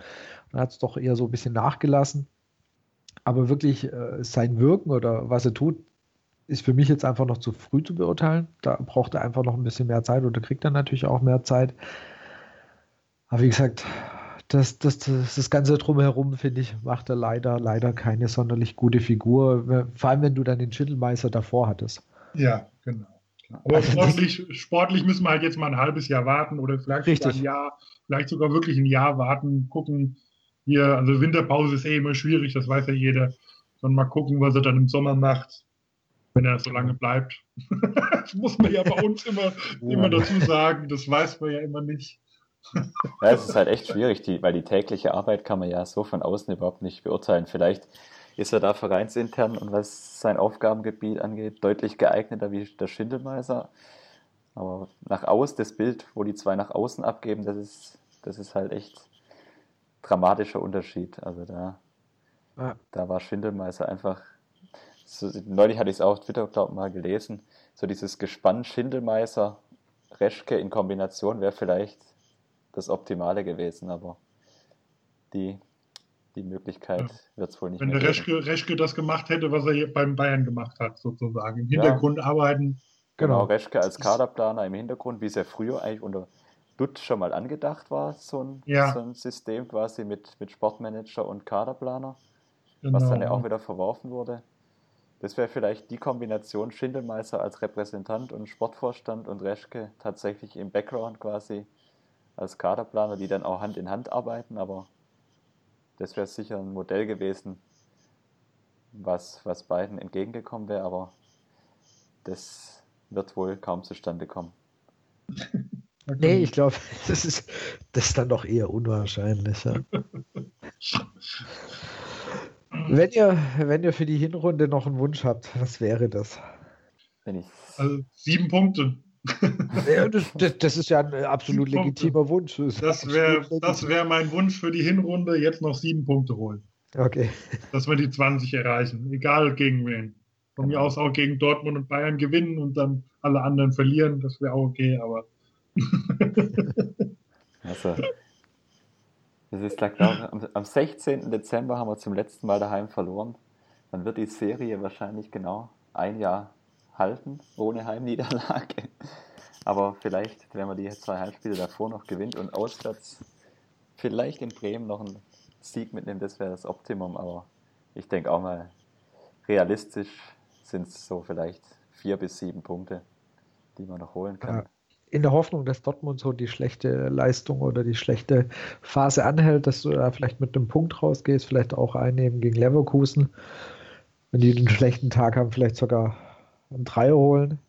und hat es doch eher so ein bisschen nachgelassen. Aber wirklich äh, sein Wirken oder was er tut, ist für mich jetzt einfach noch zu früh zu beurteilen. Da braucht er einfach noch ein bisschen mehr Zeit oder kriegt er natürlich auch mehr Zeit. Aber wie gesagt, das, das, das, das Ganze drumherum, finde ich, macht er leider, leider keine sonderlich gute Figur. Vor allem, wenn du dann den Schüttelmeister davor hattest. Ja, genau. Aber also sportlich, sportlich müssen wir halt jetzt mal ein halbes Jahr warten oder vielleicht ein Jahr, vielleicht sogar wirklich ein Jahr warten, gucken, hier, also Winterpause ist eh immer schwierig, das weiß ja jeder. Sondern mal gucken, was er dann im Sommer macht, wenn er so lange bleibt. das muss man ja bei uns immer, immer dazu sagen, das weiß man ja immer nicht. Ja, es ist halt echt schwierig, die, weil die tägliche Arbeit kann man ja so von außen überhaupt nicht beurteilen. Vielleicht ist er da vereinsintern und was sein Aufgabengebiet angeht, deutlich geeigneter wie der Schindelmeiser. Aber nach außen, das Bild, wo die zwei nach außen abgeben, das ist, das ist halt echt dramatischer Unterschied. Also da, ja. da war Schindelmeiser einfach. So, neulich hatte ich es auch auf Twitter, glaube ich, mal gelesen. So dieses Gespann Schindelmeiser, Reschke in Kombination wäre vielleicht das Optimale gewesen, aber die, die Möglichkeit ja. wird es wohl nicht Wenn mehr der Reschke, Reschke, das gemacht hätte, was er beim Bayern gemacht hat, sozusagen. Im Hintergrund ja. arbeiten. Genau, genau, Reschke als Kaderplaner im Hintergrund, wie es ja früher eigentlich unter Dutt schon mal angedacht war, so ein, ja. so ein System quasi mit, mit Sportmanager und Kaderplaner, genau. was dann ja auch wieder verworfen wurde. Das wäre vielleicht die Kombination Schindelmeister als Repräsentant und Sportvorstand und Reschke tatsächlich im Background quasi als Kaderplaner, die dann auch Hand in Hand arbeiten, aber das wäre sicher ein Modell gewesen, was, was beiden entgegengekommen wäre, aber das wird wohl kaum zustande kommen. Okay. Nee, ich glaube, das ist, das ist dann doch eher unwahrscheinlich. Ja. wenn, ihr, wenn ihr für die Hinrunde noch einen Wunsch habt, was wäre das? Also sieben Punkte. Ja, das, das, das, ist ja ein absolut legitimer Wunsch. Das, das wäre wär mein Wunsch für die Hinrunde, jetzt noch sieben Punkte holen. Okay. Dass wir die 20 erreichen, egal gegen wen. Von mir aus auch gegen Dortmund und Bayern gewinnen und dann alle anderen verlieren, das wäre auch okay, aber. also, das ist klar, am, am 16. Dezember haben wir zum letzten Mal daheim verloren. Dann wird die Serie wahrscheinlich genau ein Jahr halten, ohne Heimniederlage. Aber vielleicht, wenn man die zwei Heimspiele davor noch gewinnt und auswärts vielleicht in Bremen noch einen Sieg mitnimmt, das wäre das Optimum. Aber ich denke auch mal, realistisch sind es so vielleicht vier bis sieben Punkte, die man noch holen kann. In der Hoffnung, dass Dortmund so die schlechte Leistung oder die schlechte Phase anhält, dass du da vielleicht mit einem Punkt rausgehst, vielleicht auch einnehmen gegen Leverkusen. Wenn die einen schlechten Tag haben, vielleicht sogar einen Dreier holen.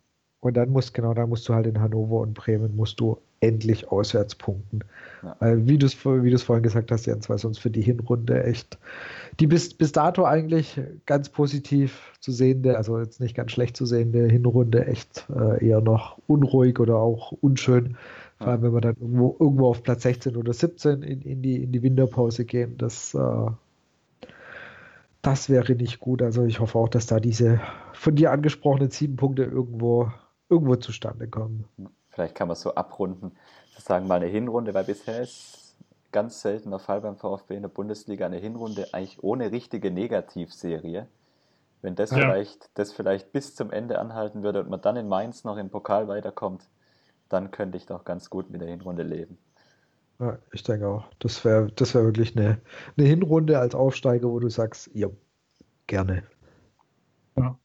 Und dann musst, genau, dann musst du halt in Hannover und Bremen musst du endlich auswärts punkten. Ja. Weil, wie du es wie vorhin gesagt hast, Jens, war sonst für die Hinrunde echt, die bis, bis dato eigentlich ganz positiv zu sehende, also jetzt nicht ganz schlecht zu sehende Hinrunde echt äh, eher noch unruhig oder auch unschön. Vor allem, wenn wir dann irgendwo, irgendwo auf Platz 16 oder 17 in, in, die, in die Winterpause gehen, das äh, das wäre nicht gut. Also ich hoffe auch, dass da diese von dir angesprochenen sieben Punkte irgendwo, irgendwo zustande kommen. Vielleicht kann man so abrunden, sagen mal eine Hinrunde, weil bisher ist ganz selten der Fall beim VfB in der Bundesliga eine Hinrunde eigentlich ohne richtige Negativserie. Wenn das, ja. vielleicht, das vielleicht bis zum Ende anhalten würde und man dann in Mainz noch im Pokal weiterkommt, dann könnte ich doch ganz gut mit der Hinrunde leben. Ja, ich denke auch. Das wäre das wär wirklich eine, eine Hinrunde als Aufsteiger, wo du sagst, ja, gerne. Ja.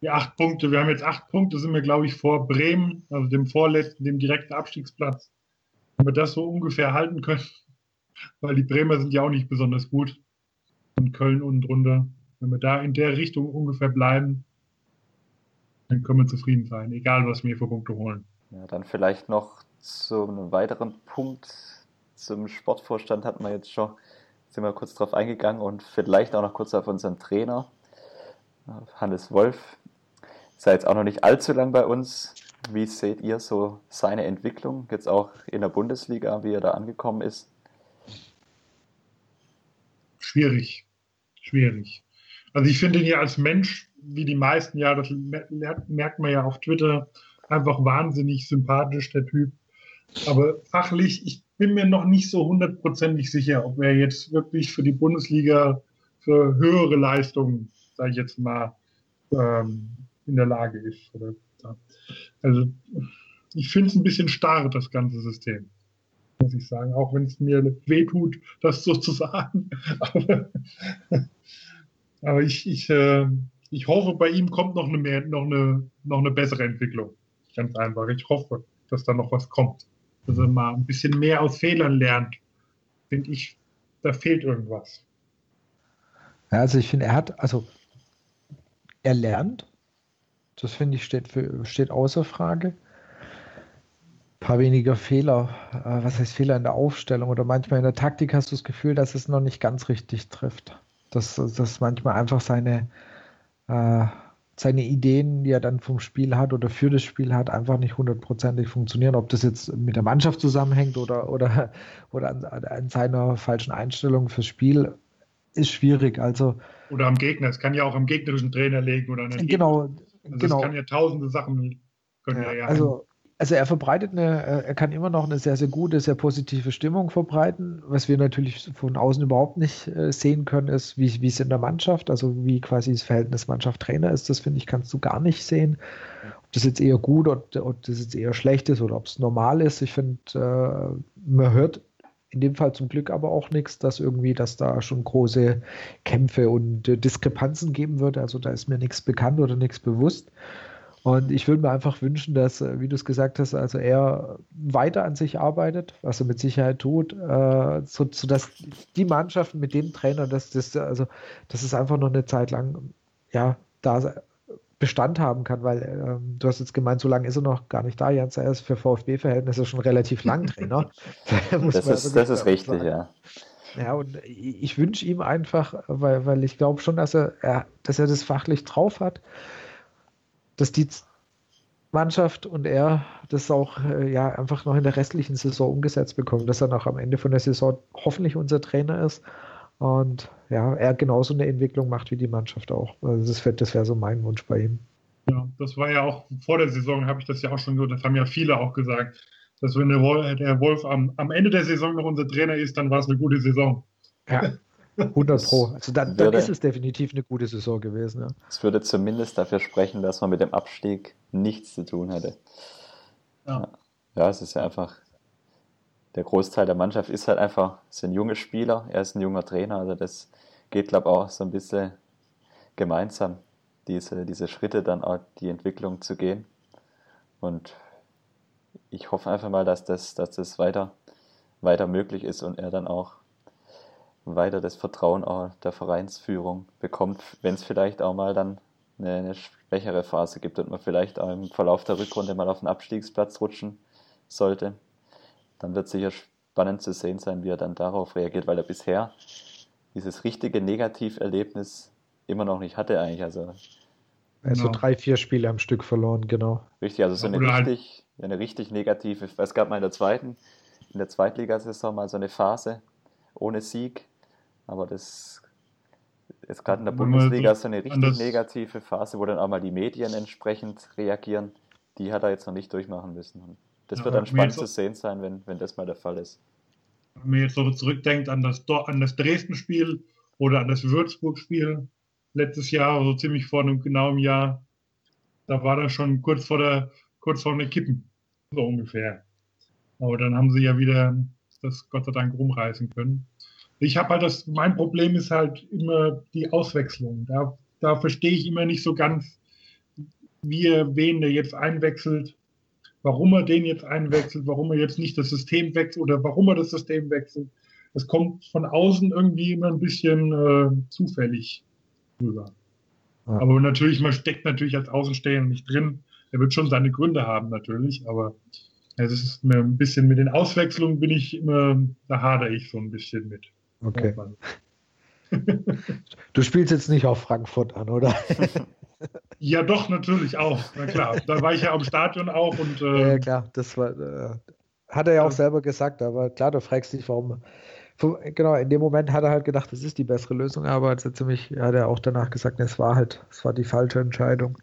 Die acht Punkte, wir haben jetzt acht Punkte, sind wir, glaube ich, vor Bremen, also dem vorletzten, dem direkten Abstiegsplatz. Wenn wir das so ungefähr halten können, weil die Bremer sind ja auch nicht besonders gut. Und Köln unten drunter. Wenn wir da in der Richtung ungefähr bleiben, dann können wir zufrieden sein, egal was wir für Punkte holen. Ja, dann vielleicht noch zu einem weiteren Punkt zum Sportvorstand hatten wir jetzt schon, sind wir kurz drauf eingegangen und vielleicht auch noch kurz auf unseren Trainer, Hannes Wolf. Ist ja jetzt auch noch nicht allzu lang bei uns. Wie seht ihr so seine Entwicklung, jetzt auch in der Bundesliga, wie er da angekommen ist? Schwierig, schwierig. Also ich finde ihn ja als Mensch, wie die meisten ja, das merkt man ja auf Twitter, einfach wahnsinnig sympathisch, der Typ. Aber fachlich, ich bin mir noch nicht so hundertprozentig sicher, ob er jetzt wirklich für die Bundesliga für höhere Leistungen, sage ich jetzt mal, ähm, in der Lage ist. Oder, ja. Also ich finde es ein bisschen starr, das ganze System, muss ich sagen, auch wenn es mir wehtut, das so zu sagen. aber, aber ich, ich, äh, ich hoffe, bei ihm kommt noch eine, mehr, noch, eine, noch eine bessere Entwicklung. Ganz einfach. Ich hoffe, dass da noch was kommt dass er mal ein bisschen mehr aus Fehlern lernt, finde ich, da fehlt irgendwas. Ja, also ich finde, er hat, also er lernt, das finde ich steht, für, steht außer Frage. paar weniger Fehler. Äh, was heißt Fehler in der Aufstellung? Oder manchmal in der Taktik hast du das Gefühl, dass es noch nicht ganz richtig trifft. Dass, dass manchmal einfach seine, äh, seine Ideen, die er dann vom Spiel hat oder für das Spiel hat, einfach nicht hundertprozentig funktionieren. Ob das jetzt mit der Mannschaft zusammenhängt oder, oder, oder an, an seiner falschen Einstellung fürs Spiel, ist schwierig. Also, oder am Gegner. Es kann ja auch am gegnerischen Trainer liegen oder an den Genau. Also genau. Es kann ja tausende Sachen können ja, ja also also er verbreitet eine, äh, er kann immer noch eine sehr, sehr gute, sehr positive Stimmung verbreiten. Was wir natürlich von außen überhaupt nicht äh, sehen können, ist, wie, wie es in der Mannschaft, also wie quasi das Verhältnis Mannschaft-Trainer ist. Das finde ich, kannst du gar nicht sehen. Ob das jetzt eher gut oder ob das jetzt eher schlecht ist oder ob es normal ist. Ich finde, äh, man hört in dem Fall zum Glück aber auch nichts, dass irgendwie, dass da schon große Kämpfe und äh, Diskrepanzen geben wird. Also da ist mir nichts bekannt oder nichts bewusst. Und ich würde mir einfach wünschen, dass, äh, wie du es gesagt hast, also er weiter an sich arbeitet, was er mit Sicherheit tut, äh, so, sodass die Mannschaften mit dem Trainer, dass das, also, dass es einfach noch eine Zeit lang ja, da Bestand haben kann, weil ähm, du hast jetzt gemeint, so lange ist er noch gar nicht da. Jens, er ist für VfB-Verhältnisse schon relativ lang Trainer. das ist, das ist richtig, sagen. ja. Ja, und ich wünsche ihm einfach, weil, weil ich glaube schon, dass er, er, dass er das fachlich drauf hat dass die Mannschaft und er das auch äh, ja einfach noch in der restlichen Saison umgesetzt bekommen, dass er noch am Ende von der Saison hoffentlich unser Trainer ist und ja, er genauso eine Entwicklung macht wie die Mannschaft auch. Also das wäre das wär so mein Wunsch bei ihm. Ja, das war ja auch vor der Saison, habe ich das ja auch schon gehört, das haben ja viele auch gesagt, dass wenn der Wolf, der Wolf am, am Ende der Saison noch unser Trainer ist, dann war es eine gute Saison. Ja, 100 Pro. Also dann, dann würde, ist es definitiv eine gute Saison gewesen. Ja. Es würde zumindest dafür sprechen, dass man mit dem Abstieg nichts zu tun hätte. Ja. ja, es ist ja einfach, der Großteil der Mannschaft ist halt einfach, sind junge Spieler, er ist ein junger Trainer, also das geht, glaube ich, auch so ein bisschen gemeinsam, diese, diese Schritte dann auch die Entwicklung zu gehen. Und ich hoffe einfach mal, dass das, dass das weiter, weiter möglich ist und er dann auch weiter das Vertrauen auch der Vereinsführung bekommt, wenn es vielleicht auch mal dann eine, eine, schwächere Phase gibt und man vielleicht auch im Verlauf der Rückrunde mal auf den Abstiegsplatz rutschen sollte. Dann wird sicher spannend zu sehen sein, wie er dann darauf reagiert, weil er bisher dieses richtige Negativerlebnis immer noch nicht hatte eigentlich. Also also genau. drei, vier Spiele am Stück verloren, genau. Richtig, also so eine richtig, eine richtig negative, es gab mal in der zweiten, in der Zweitligasaison mal so eine Phase ohne Sieg, aber das ist gerade in der Bundesliga so eine richtig negative Phase, wo dann auch mal die Medien entsprechend reagieren. Die hat er jetzt noch nicht durchmachen müssen. Das ja, wird dann spannend zu sehen sein, wenn, wenn das mal der Fall ist. Wenn man jetzt so zurückdenkt an das, an das Dresden-Spiel oder an das Würzburg-Spiel letztes Jahr, so ziemlich vor einem genauen Jahr, da war das schon kurz vor der, kurz vor den Kippen, so ungefähr. Aber dann haben sie ja wieder das Gott sei Dank rumreißen können. Ich habe halt das, mein Problem ist halt immer die Auswechslung. Da, da verstehe ich immer nicht so ganz, wie er wen der jetzt einwechselt, warum er den jetzt einwechselt, warum er jetzt nicht das System wechselt oder warum er das System wechselt. Das kommt von außen irgendwie immer ein bisschen äh, zufällig rüber. Ja. Aber natürlich, man steckt natürlich als Außenstehender nicht drin. Er wird schon seine Gründe haben, natürlich, aber es ist mir ein bisschen mit den Auswechslungen bin ich immer, da hadere ich so ein bisschen mit. Okay. Du spielst jetzt nicht auf Frankfurt an, oder? Ja, doch, natürlich auch. Na klar, da war ich ja am Stadion auch und. Äh, ja, klar, das war. Äh, hat er ja auch selber gesagt, aber klar, du fragst dich, warum. Genau, in dem Moment hat er halt gedacht, das ist die bessere Lösung, aber hat er ziemlich, hat er auch danach gesagt, es war halt, es war die falsche Entscheidung.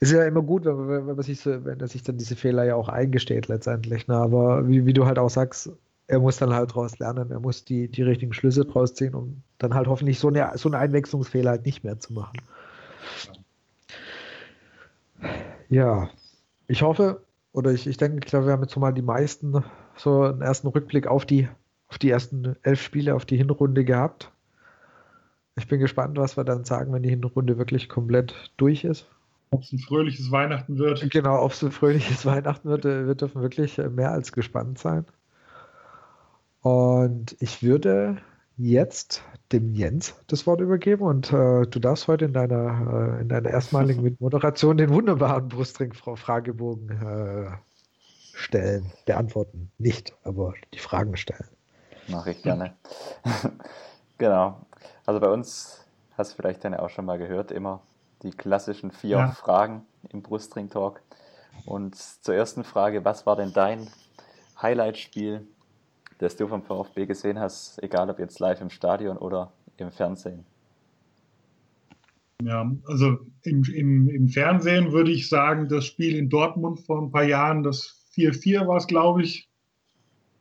Ist ja immer gut, wenn, wenn man sich so, wenn er sich dann diese Fehler ja auch eingesteht letztendlich. Ne? Aber wie, wie du halt auch sagst, er muss dann halt daraus lernen, er muss die, die richtigen Schlüsse draus ziehen, um dann halt hoffentlich so eine, so eine Einwechslungsfehler halt nicht mehr zu machen. Ja, ich hoffe, oder ich, ich denke, ich glaube, wir haben jetzt mal die meisten, so einen ersten Rückblick auf die, auf die ersten elf Spiele, auf die Hinrunde gehabt. Ich bin gespannt, was wir dann sagen, wenn die Hinrunde wirklich komplett durch ist. Ob es ein fröhliches Weihnachten wird. Genau, ob es ein fröhliches Weihnachten wird, wir dürfen wirklich mehr als gespannt sein. Und ich würde jetzt dem Jens das Wort übergeben und äh, du darfst heute in deiner, äh, in deiner erstmaligen Moderation den wunderbaren Brustring-Fragebogen äh, stellen. Beantworten nicht, aber die Fragen stellen. Mache ich gerne. genau. Also bei uns, hast du vielleicht dann auch schon mal gehört, immer die klassischen vier ja. Fragen im Brustring Talk. Und zur ersten Frage, was war denn dein Highlight-Spiel, das du vom VfB gesehen hast, egal ob jetzt live im Stadion oder im Fernsehen? Ja, also im, im, im Fernsehen würde ich sagen, das Spiel in Dortmund vor ein paar Jahren, das 4-4 war es, glaube ich.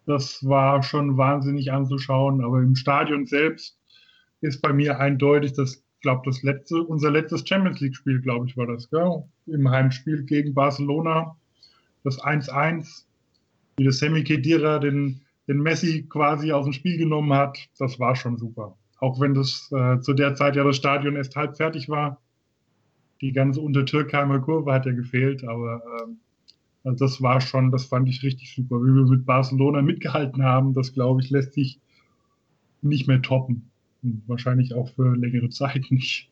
Das war schon wahnsinnig anzuschauen, aber im Stadion selbst ist bei mir eindeutig das, glaube das letzte, unser letztes Champions League Spiel, glaube ich, war das, gell? Im Heimspiel gegen Barcelona. Das 1-1, wie der Semi Kedira den, den Messi quasi aus dem Spiel genommen hat, das war schon super. Auch wenn das äh, zu der Zeit ja das Stadion erst halb fertig war. Die ganze Untertürkheimer Kurve hat ja gefehlt, aber äh, also das war schon, das fand ich richtig super. Wie wir mit Barcelona mitgehalten haben, das glaube ich, lässt sich nicht mehr toppen. Und wahrscheinlich auch für längere Zeit nicht.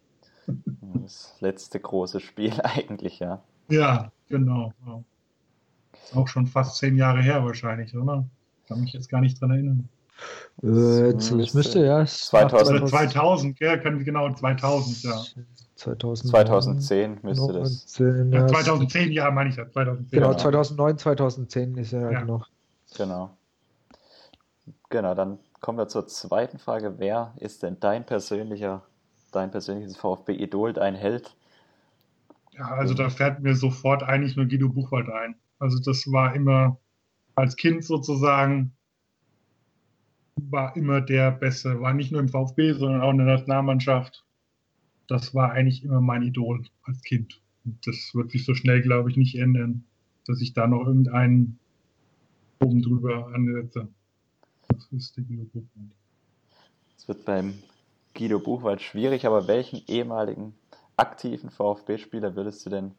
Das letzte große Spiel eigentlich, ja. Ja, genau. Auch schon fast zehn Jahre her wahrscheinlich, oder? Kann mich jetzt gar nicht dran erinnern. Äh, das müsste ja 2000, 2000 ja, genau 2000, ja. 2000, 2010 müsste das. Ja, 2010, ja, meine ich ja. 2010, genau, 2009, 2010 ist ja, ja. noch. Genau. Genau, dann kommen wir zur zweiten Frage. Wer ist denn dein persönlicher, dein persönliches VfB-Idol, dein Held? Ja, also da fährt mir sofort eigentlich nur Guido Buchwald ein. Also das war immer als Kind sozusagen war immer der Beste. War nicht nur im VfB, sondern auch in der Nationalmannschaft. Das war eigentlich immer mein Idol als Kind. Und das wird sich so schnell, glaube ich, nicht ändern, dass ich da noch irgendeinen oben drüber ansetze. Das ist der Guido Buchwald. Es wird beim Guido Buchwald schwierig, aber welchen ehemaligen aktiven VfB-Spieler würdest du denn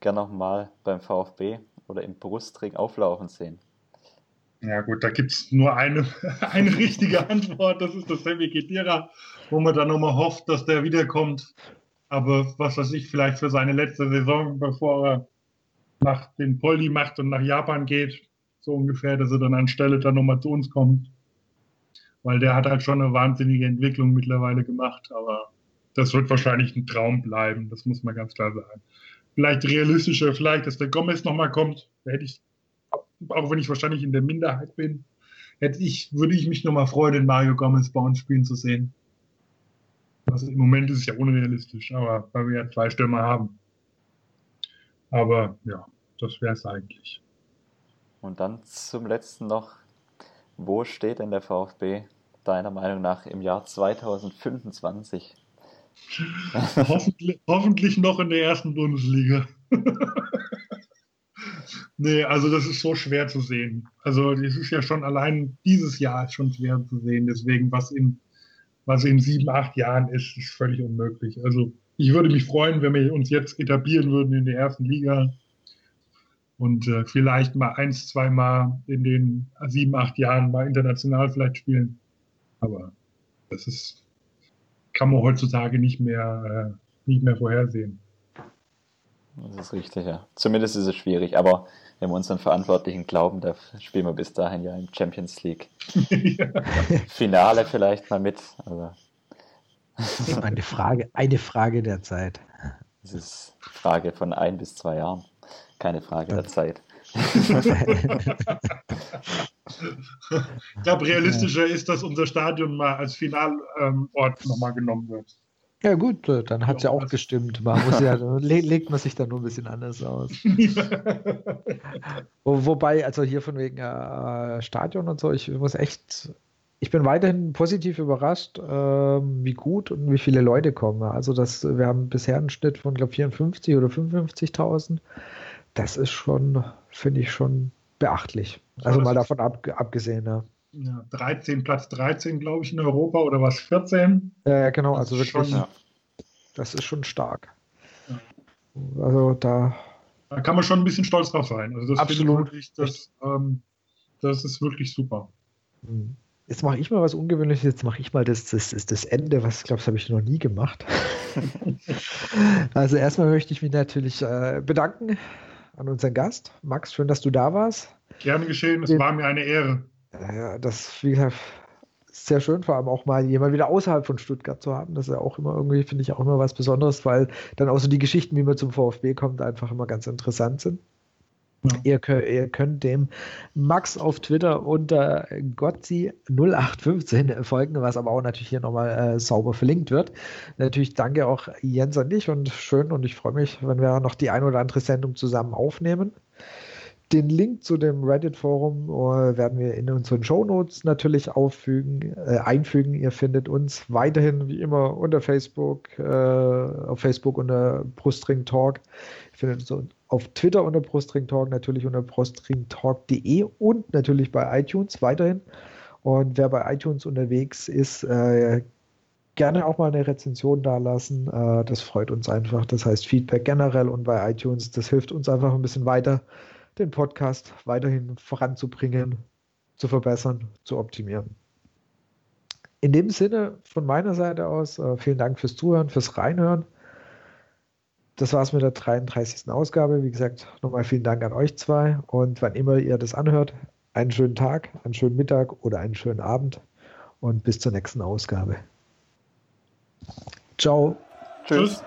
gerne nochmal beim VfB oder im Brustring auflaufen sehen? Ja gut, da gibt es nur eine, eine richtige Antwort, das ist das Sammy Kedira, wo man dann nochmal hofft, dass der wiederkommt. Aber was weiß ich, vielleicht für seine letzte Saison, bevor er nach den Poldi macht und nach Japan geht, so ungefähr, dass er dann anstelle dann nochmal zu uns kommt. Weil der hat halt schon eine wahnsinnige Entwicklung mittlerweile gemacht, aber das wird wahrscheinlich ein Traum bleiben, das muss man ganz klar sagen. Vielleicht realistischer, vielleicht, dass der Gomez nochmal kommt, da hätte ich auch wenn ich wahrscheinlich in der Minderheit bin, hätte ich, würde ich mich nochmal freuen, den Mario Gomez bei uns spielen zu sehen. Also im Moment ist es ja unrealistisch, aber weil wir ja zwei Stürmer haben. Aber ja, das wäre es eigentlich. Und dann zum letzten noch, wo steht denn der VfB deiner Meinung nach im Jahr 2025? hoffentlich, hoffentlich noch in der ersten Bundesliga. Nee, also das ist so schwer zu sehen. Also es ist ja schon allein dieses Jahr schon schwer zu sehen. Deswegen, was in, was in sieben, acht Jahren ist, ist völlig unmöglich. Also ich würde mich freuen, wenn wir uns jetzt etablieren würden in der ersten Liga und äh, vielleicht mal eins, zwei Mal in den sieben, acht Jahren mal international vielleicht spielen. Aber das ist, kann man heutzutage nicht mehr, äh, nicht mehr vorhersehen. Das ist richtig, ja. Zumindest ist es schwierig, aber wenn wir unseren Verantwortlichen glauben, da spielen wir bis dahin ja im Champions League Finale vielleicht mal mit. Aber eine Frage, eine Frage der Zeit. Das ist Frage von ein bis zwei Jahren, keine Frage der Zeit. ich glaube, realistischer ist, dass unser Stadion mal als Finalort ähm, nochmal genommen wird. Ja, gut, äh, dann hat es ja auch gestimmt. Man muss ja, legt man sich da nur ein bisschen anders aus. Wo, wobei, also hier von wegen äh, Stadion und so, ich muss echt, ich bin weiterhin positiv überrascht, äh, wie gut und wie viele Leute kommen. Also, das, wir haben bisher einen Schnitt von, glaube 54 oder 55.000. Das ist schon, finde ich, schon beachtlich. Also, mal davon ab, abgesehen, ja ja, 13, Platz 13, glaube ich, in Europa oder was, 14? Ja, genau, also wirklich, schon, das ist schon stark. Ja. Also da. Da kann man schon ein bisschen stolz drauf sein. Also das Absolut. Wirklich, das, ähm, das ist wirklich super. Hm. Jetzt mache ich mal was Ungewöhnliches. Jetzt mache ich mal das, das, das, das Ende, was ich glaube, das habe ich noch nie gemacht. also erstmal möchte ich mich natürlich äh, bedanken an unseren Gast. Max, schön, dass du da warst. Gerne geschehen, es war mir eine Ehre. Ja, das, wie gesagt, sehr schön, vor allem auch mal jemand wieder außerhalb von Stuttgart zu haben. Das ist ja auch immer irgendwie, finde ich, auch immer was Besonderes, weil dann auch so die Geschichten, wie man zum VfB kommt, einfach immer ganz interessant sind. Ja. Ihr, könnt, ihr, könnt, dem Max auf Twitter unter Gotzi0815 folgen, was aber auch natürlich hier nochmal äh, sauber verlinkt wird. Natürlich danke auch Jens an dich und schön und ich freue mich, wenn wir noch die ein oder andere Sendung zusammen aufnehmen. Den Link zu dem Reddit-Forum uh, werden wir in unseren Show Notes natürlich auffügen, äh, einfügen. Ihr findet uns weiterhin wie immer unter Facebook, äh, auf Facebook unter Brustring Talk. Ihr findet uns auf Twitter unter Brustring Talk, natürlich unter brustringtalk.de und natürlich bei iTunes weiterhin. Und wer bei iTunes unterwegs ist, äh, gerne auch mal eine Rezension dalassen. Äh, das freut uns einfach. Das heißt Feedback generell und bei iTunes, das hilft uns einfach ein bisschen weiter den Podcast weiterhin voranzubringen, zu verbessern, zu optimieren. In dem Sinne von meiner Seite aus, äh, vielen Dank fürs Zuhören, fürs Reinhören. Das war es mit der 33. Ausgabe. Wie gesagt, nochmal vielen Dank an euch zwei. Und wann immer ihr das anhört, einen schönen Tag, einen schönen Mittag oder einen schönen Abend. Und bis zur nächsten Ausgabe. Ciao. Tschüss.